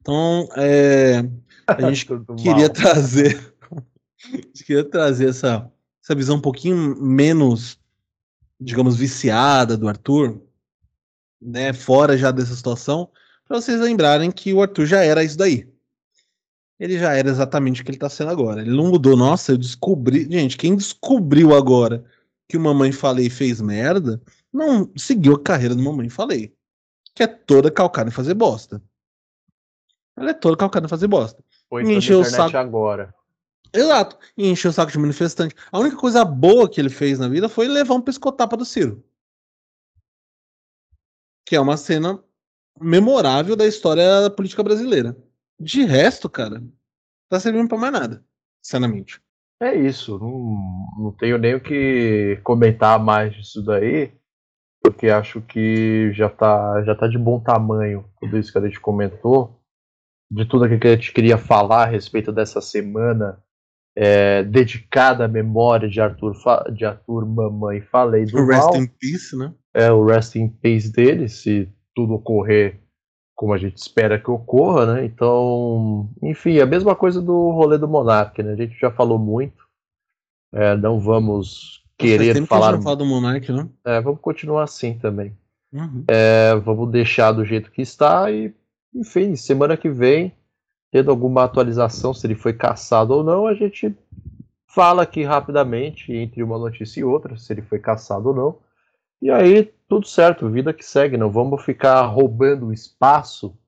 Então, é, a (laughs) gente queria trazer, (laughs) a gente queria trazer essa essa visão um pouquinho menos, digamos, viciada do Arthur, né, fora já dessa situação, para vocês lembrarem que o Arthur já era isso daí. Ele já era exatamente o que ele tá sendo agora. Ele não mudou. Nossa, eu descobri. Gente, quem descobriu agora que o Mamãe Falei fez merda, não seguiu a carreira do Mamãe Falei. Que é toda calcada em fazer bosta. Ela é toda calcada em fazer bosta. Foi na internet saco... agora. Exato. E encheu o saco de manifestante. A única coisa boa que ele fez na vida foi levar um pescotapa do Ciro. Que é uma cena memorável da história da política brasileira. De resto, cara, tá servindo pra mais nada, sinceramente. É isso. Não, não tenho nem o que comentar mais disso daí, porque acho que já tá, já tá de bom tamanho tudo isso que a gente comentou. De tudo que a gente queria falar a respeito dessa semana é, dedicada à memória de Arthur, de Arthur Mamãe Falei do O Rest in Peace, né? É, o Rest in Peace dele, se tudo ocorrer como a gente espera que ocorra, né? Então, enfim, a mesma coisa do rolê do Monark, né? A gente já falou muito, é, não vamos querer falar... falar do Monark, né? É, vamos continuar assim também. Uhum. É, vamos deixar do jeito que está e enfim, semana que vem, tendo alguma atualização, se ele foi caçado ou não, a gente fala aqui rapidamente entre uma notícia e outra, se ele foi caçado ou não. E aí, tudo certo, vida que segue, não vamos ficar roubando espaço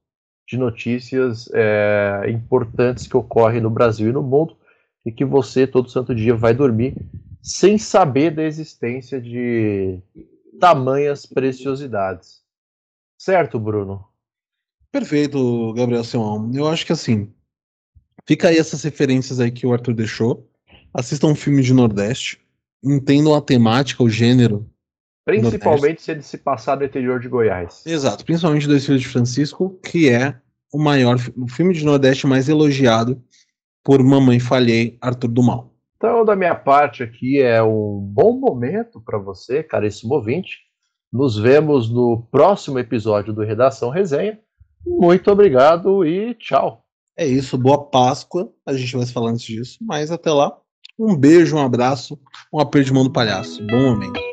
de notícias é, importantes que ocorrem no Brasil e no mundo e que você todo santo dia vai dormir sem saber da existência de tamanhas preciosidades. Certo, Bruno? Perfeito, Gabriel Simão. Eu acho que assim, fica aí essas referências aí que o Arthur deixou. Assistam um filme de Nordeste, entendam a temática, o gênero. Principalmente Nordeste. se ele se passar no interior de Goiás. Exato, principalmente Dois Filhos de Francisco, que é o maior, o filme de Nordeste mais elogiado por Mamãe Falhei, Arthur Dumal. Então, da minha parte aqui é um bom momento para você, caríssimo ouvinte. Nos vemos no próximo episódio do Redação Resenha. Muito obrigado e tchau. É isso, boa Páscoa. A gente vai falar antes disso, mas até lá. Um beijo, um abraço, um aperto de mão do palhaço. Bom momento.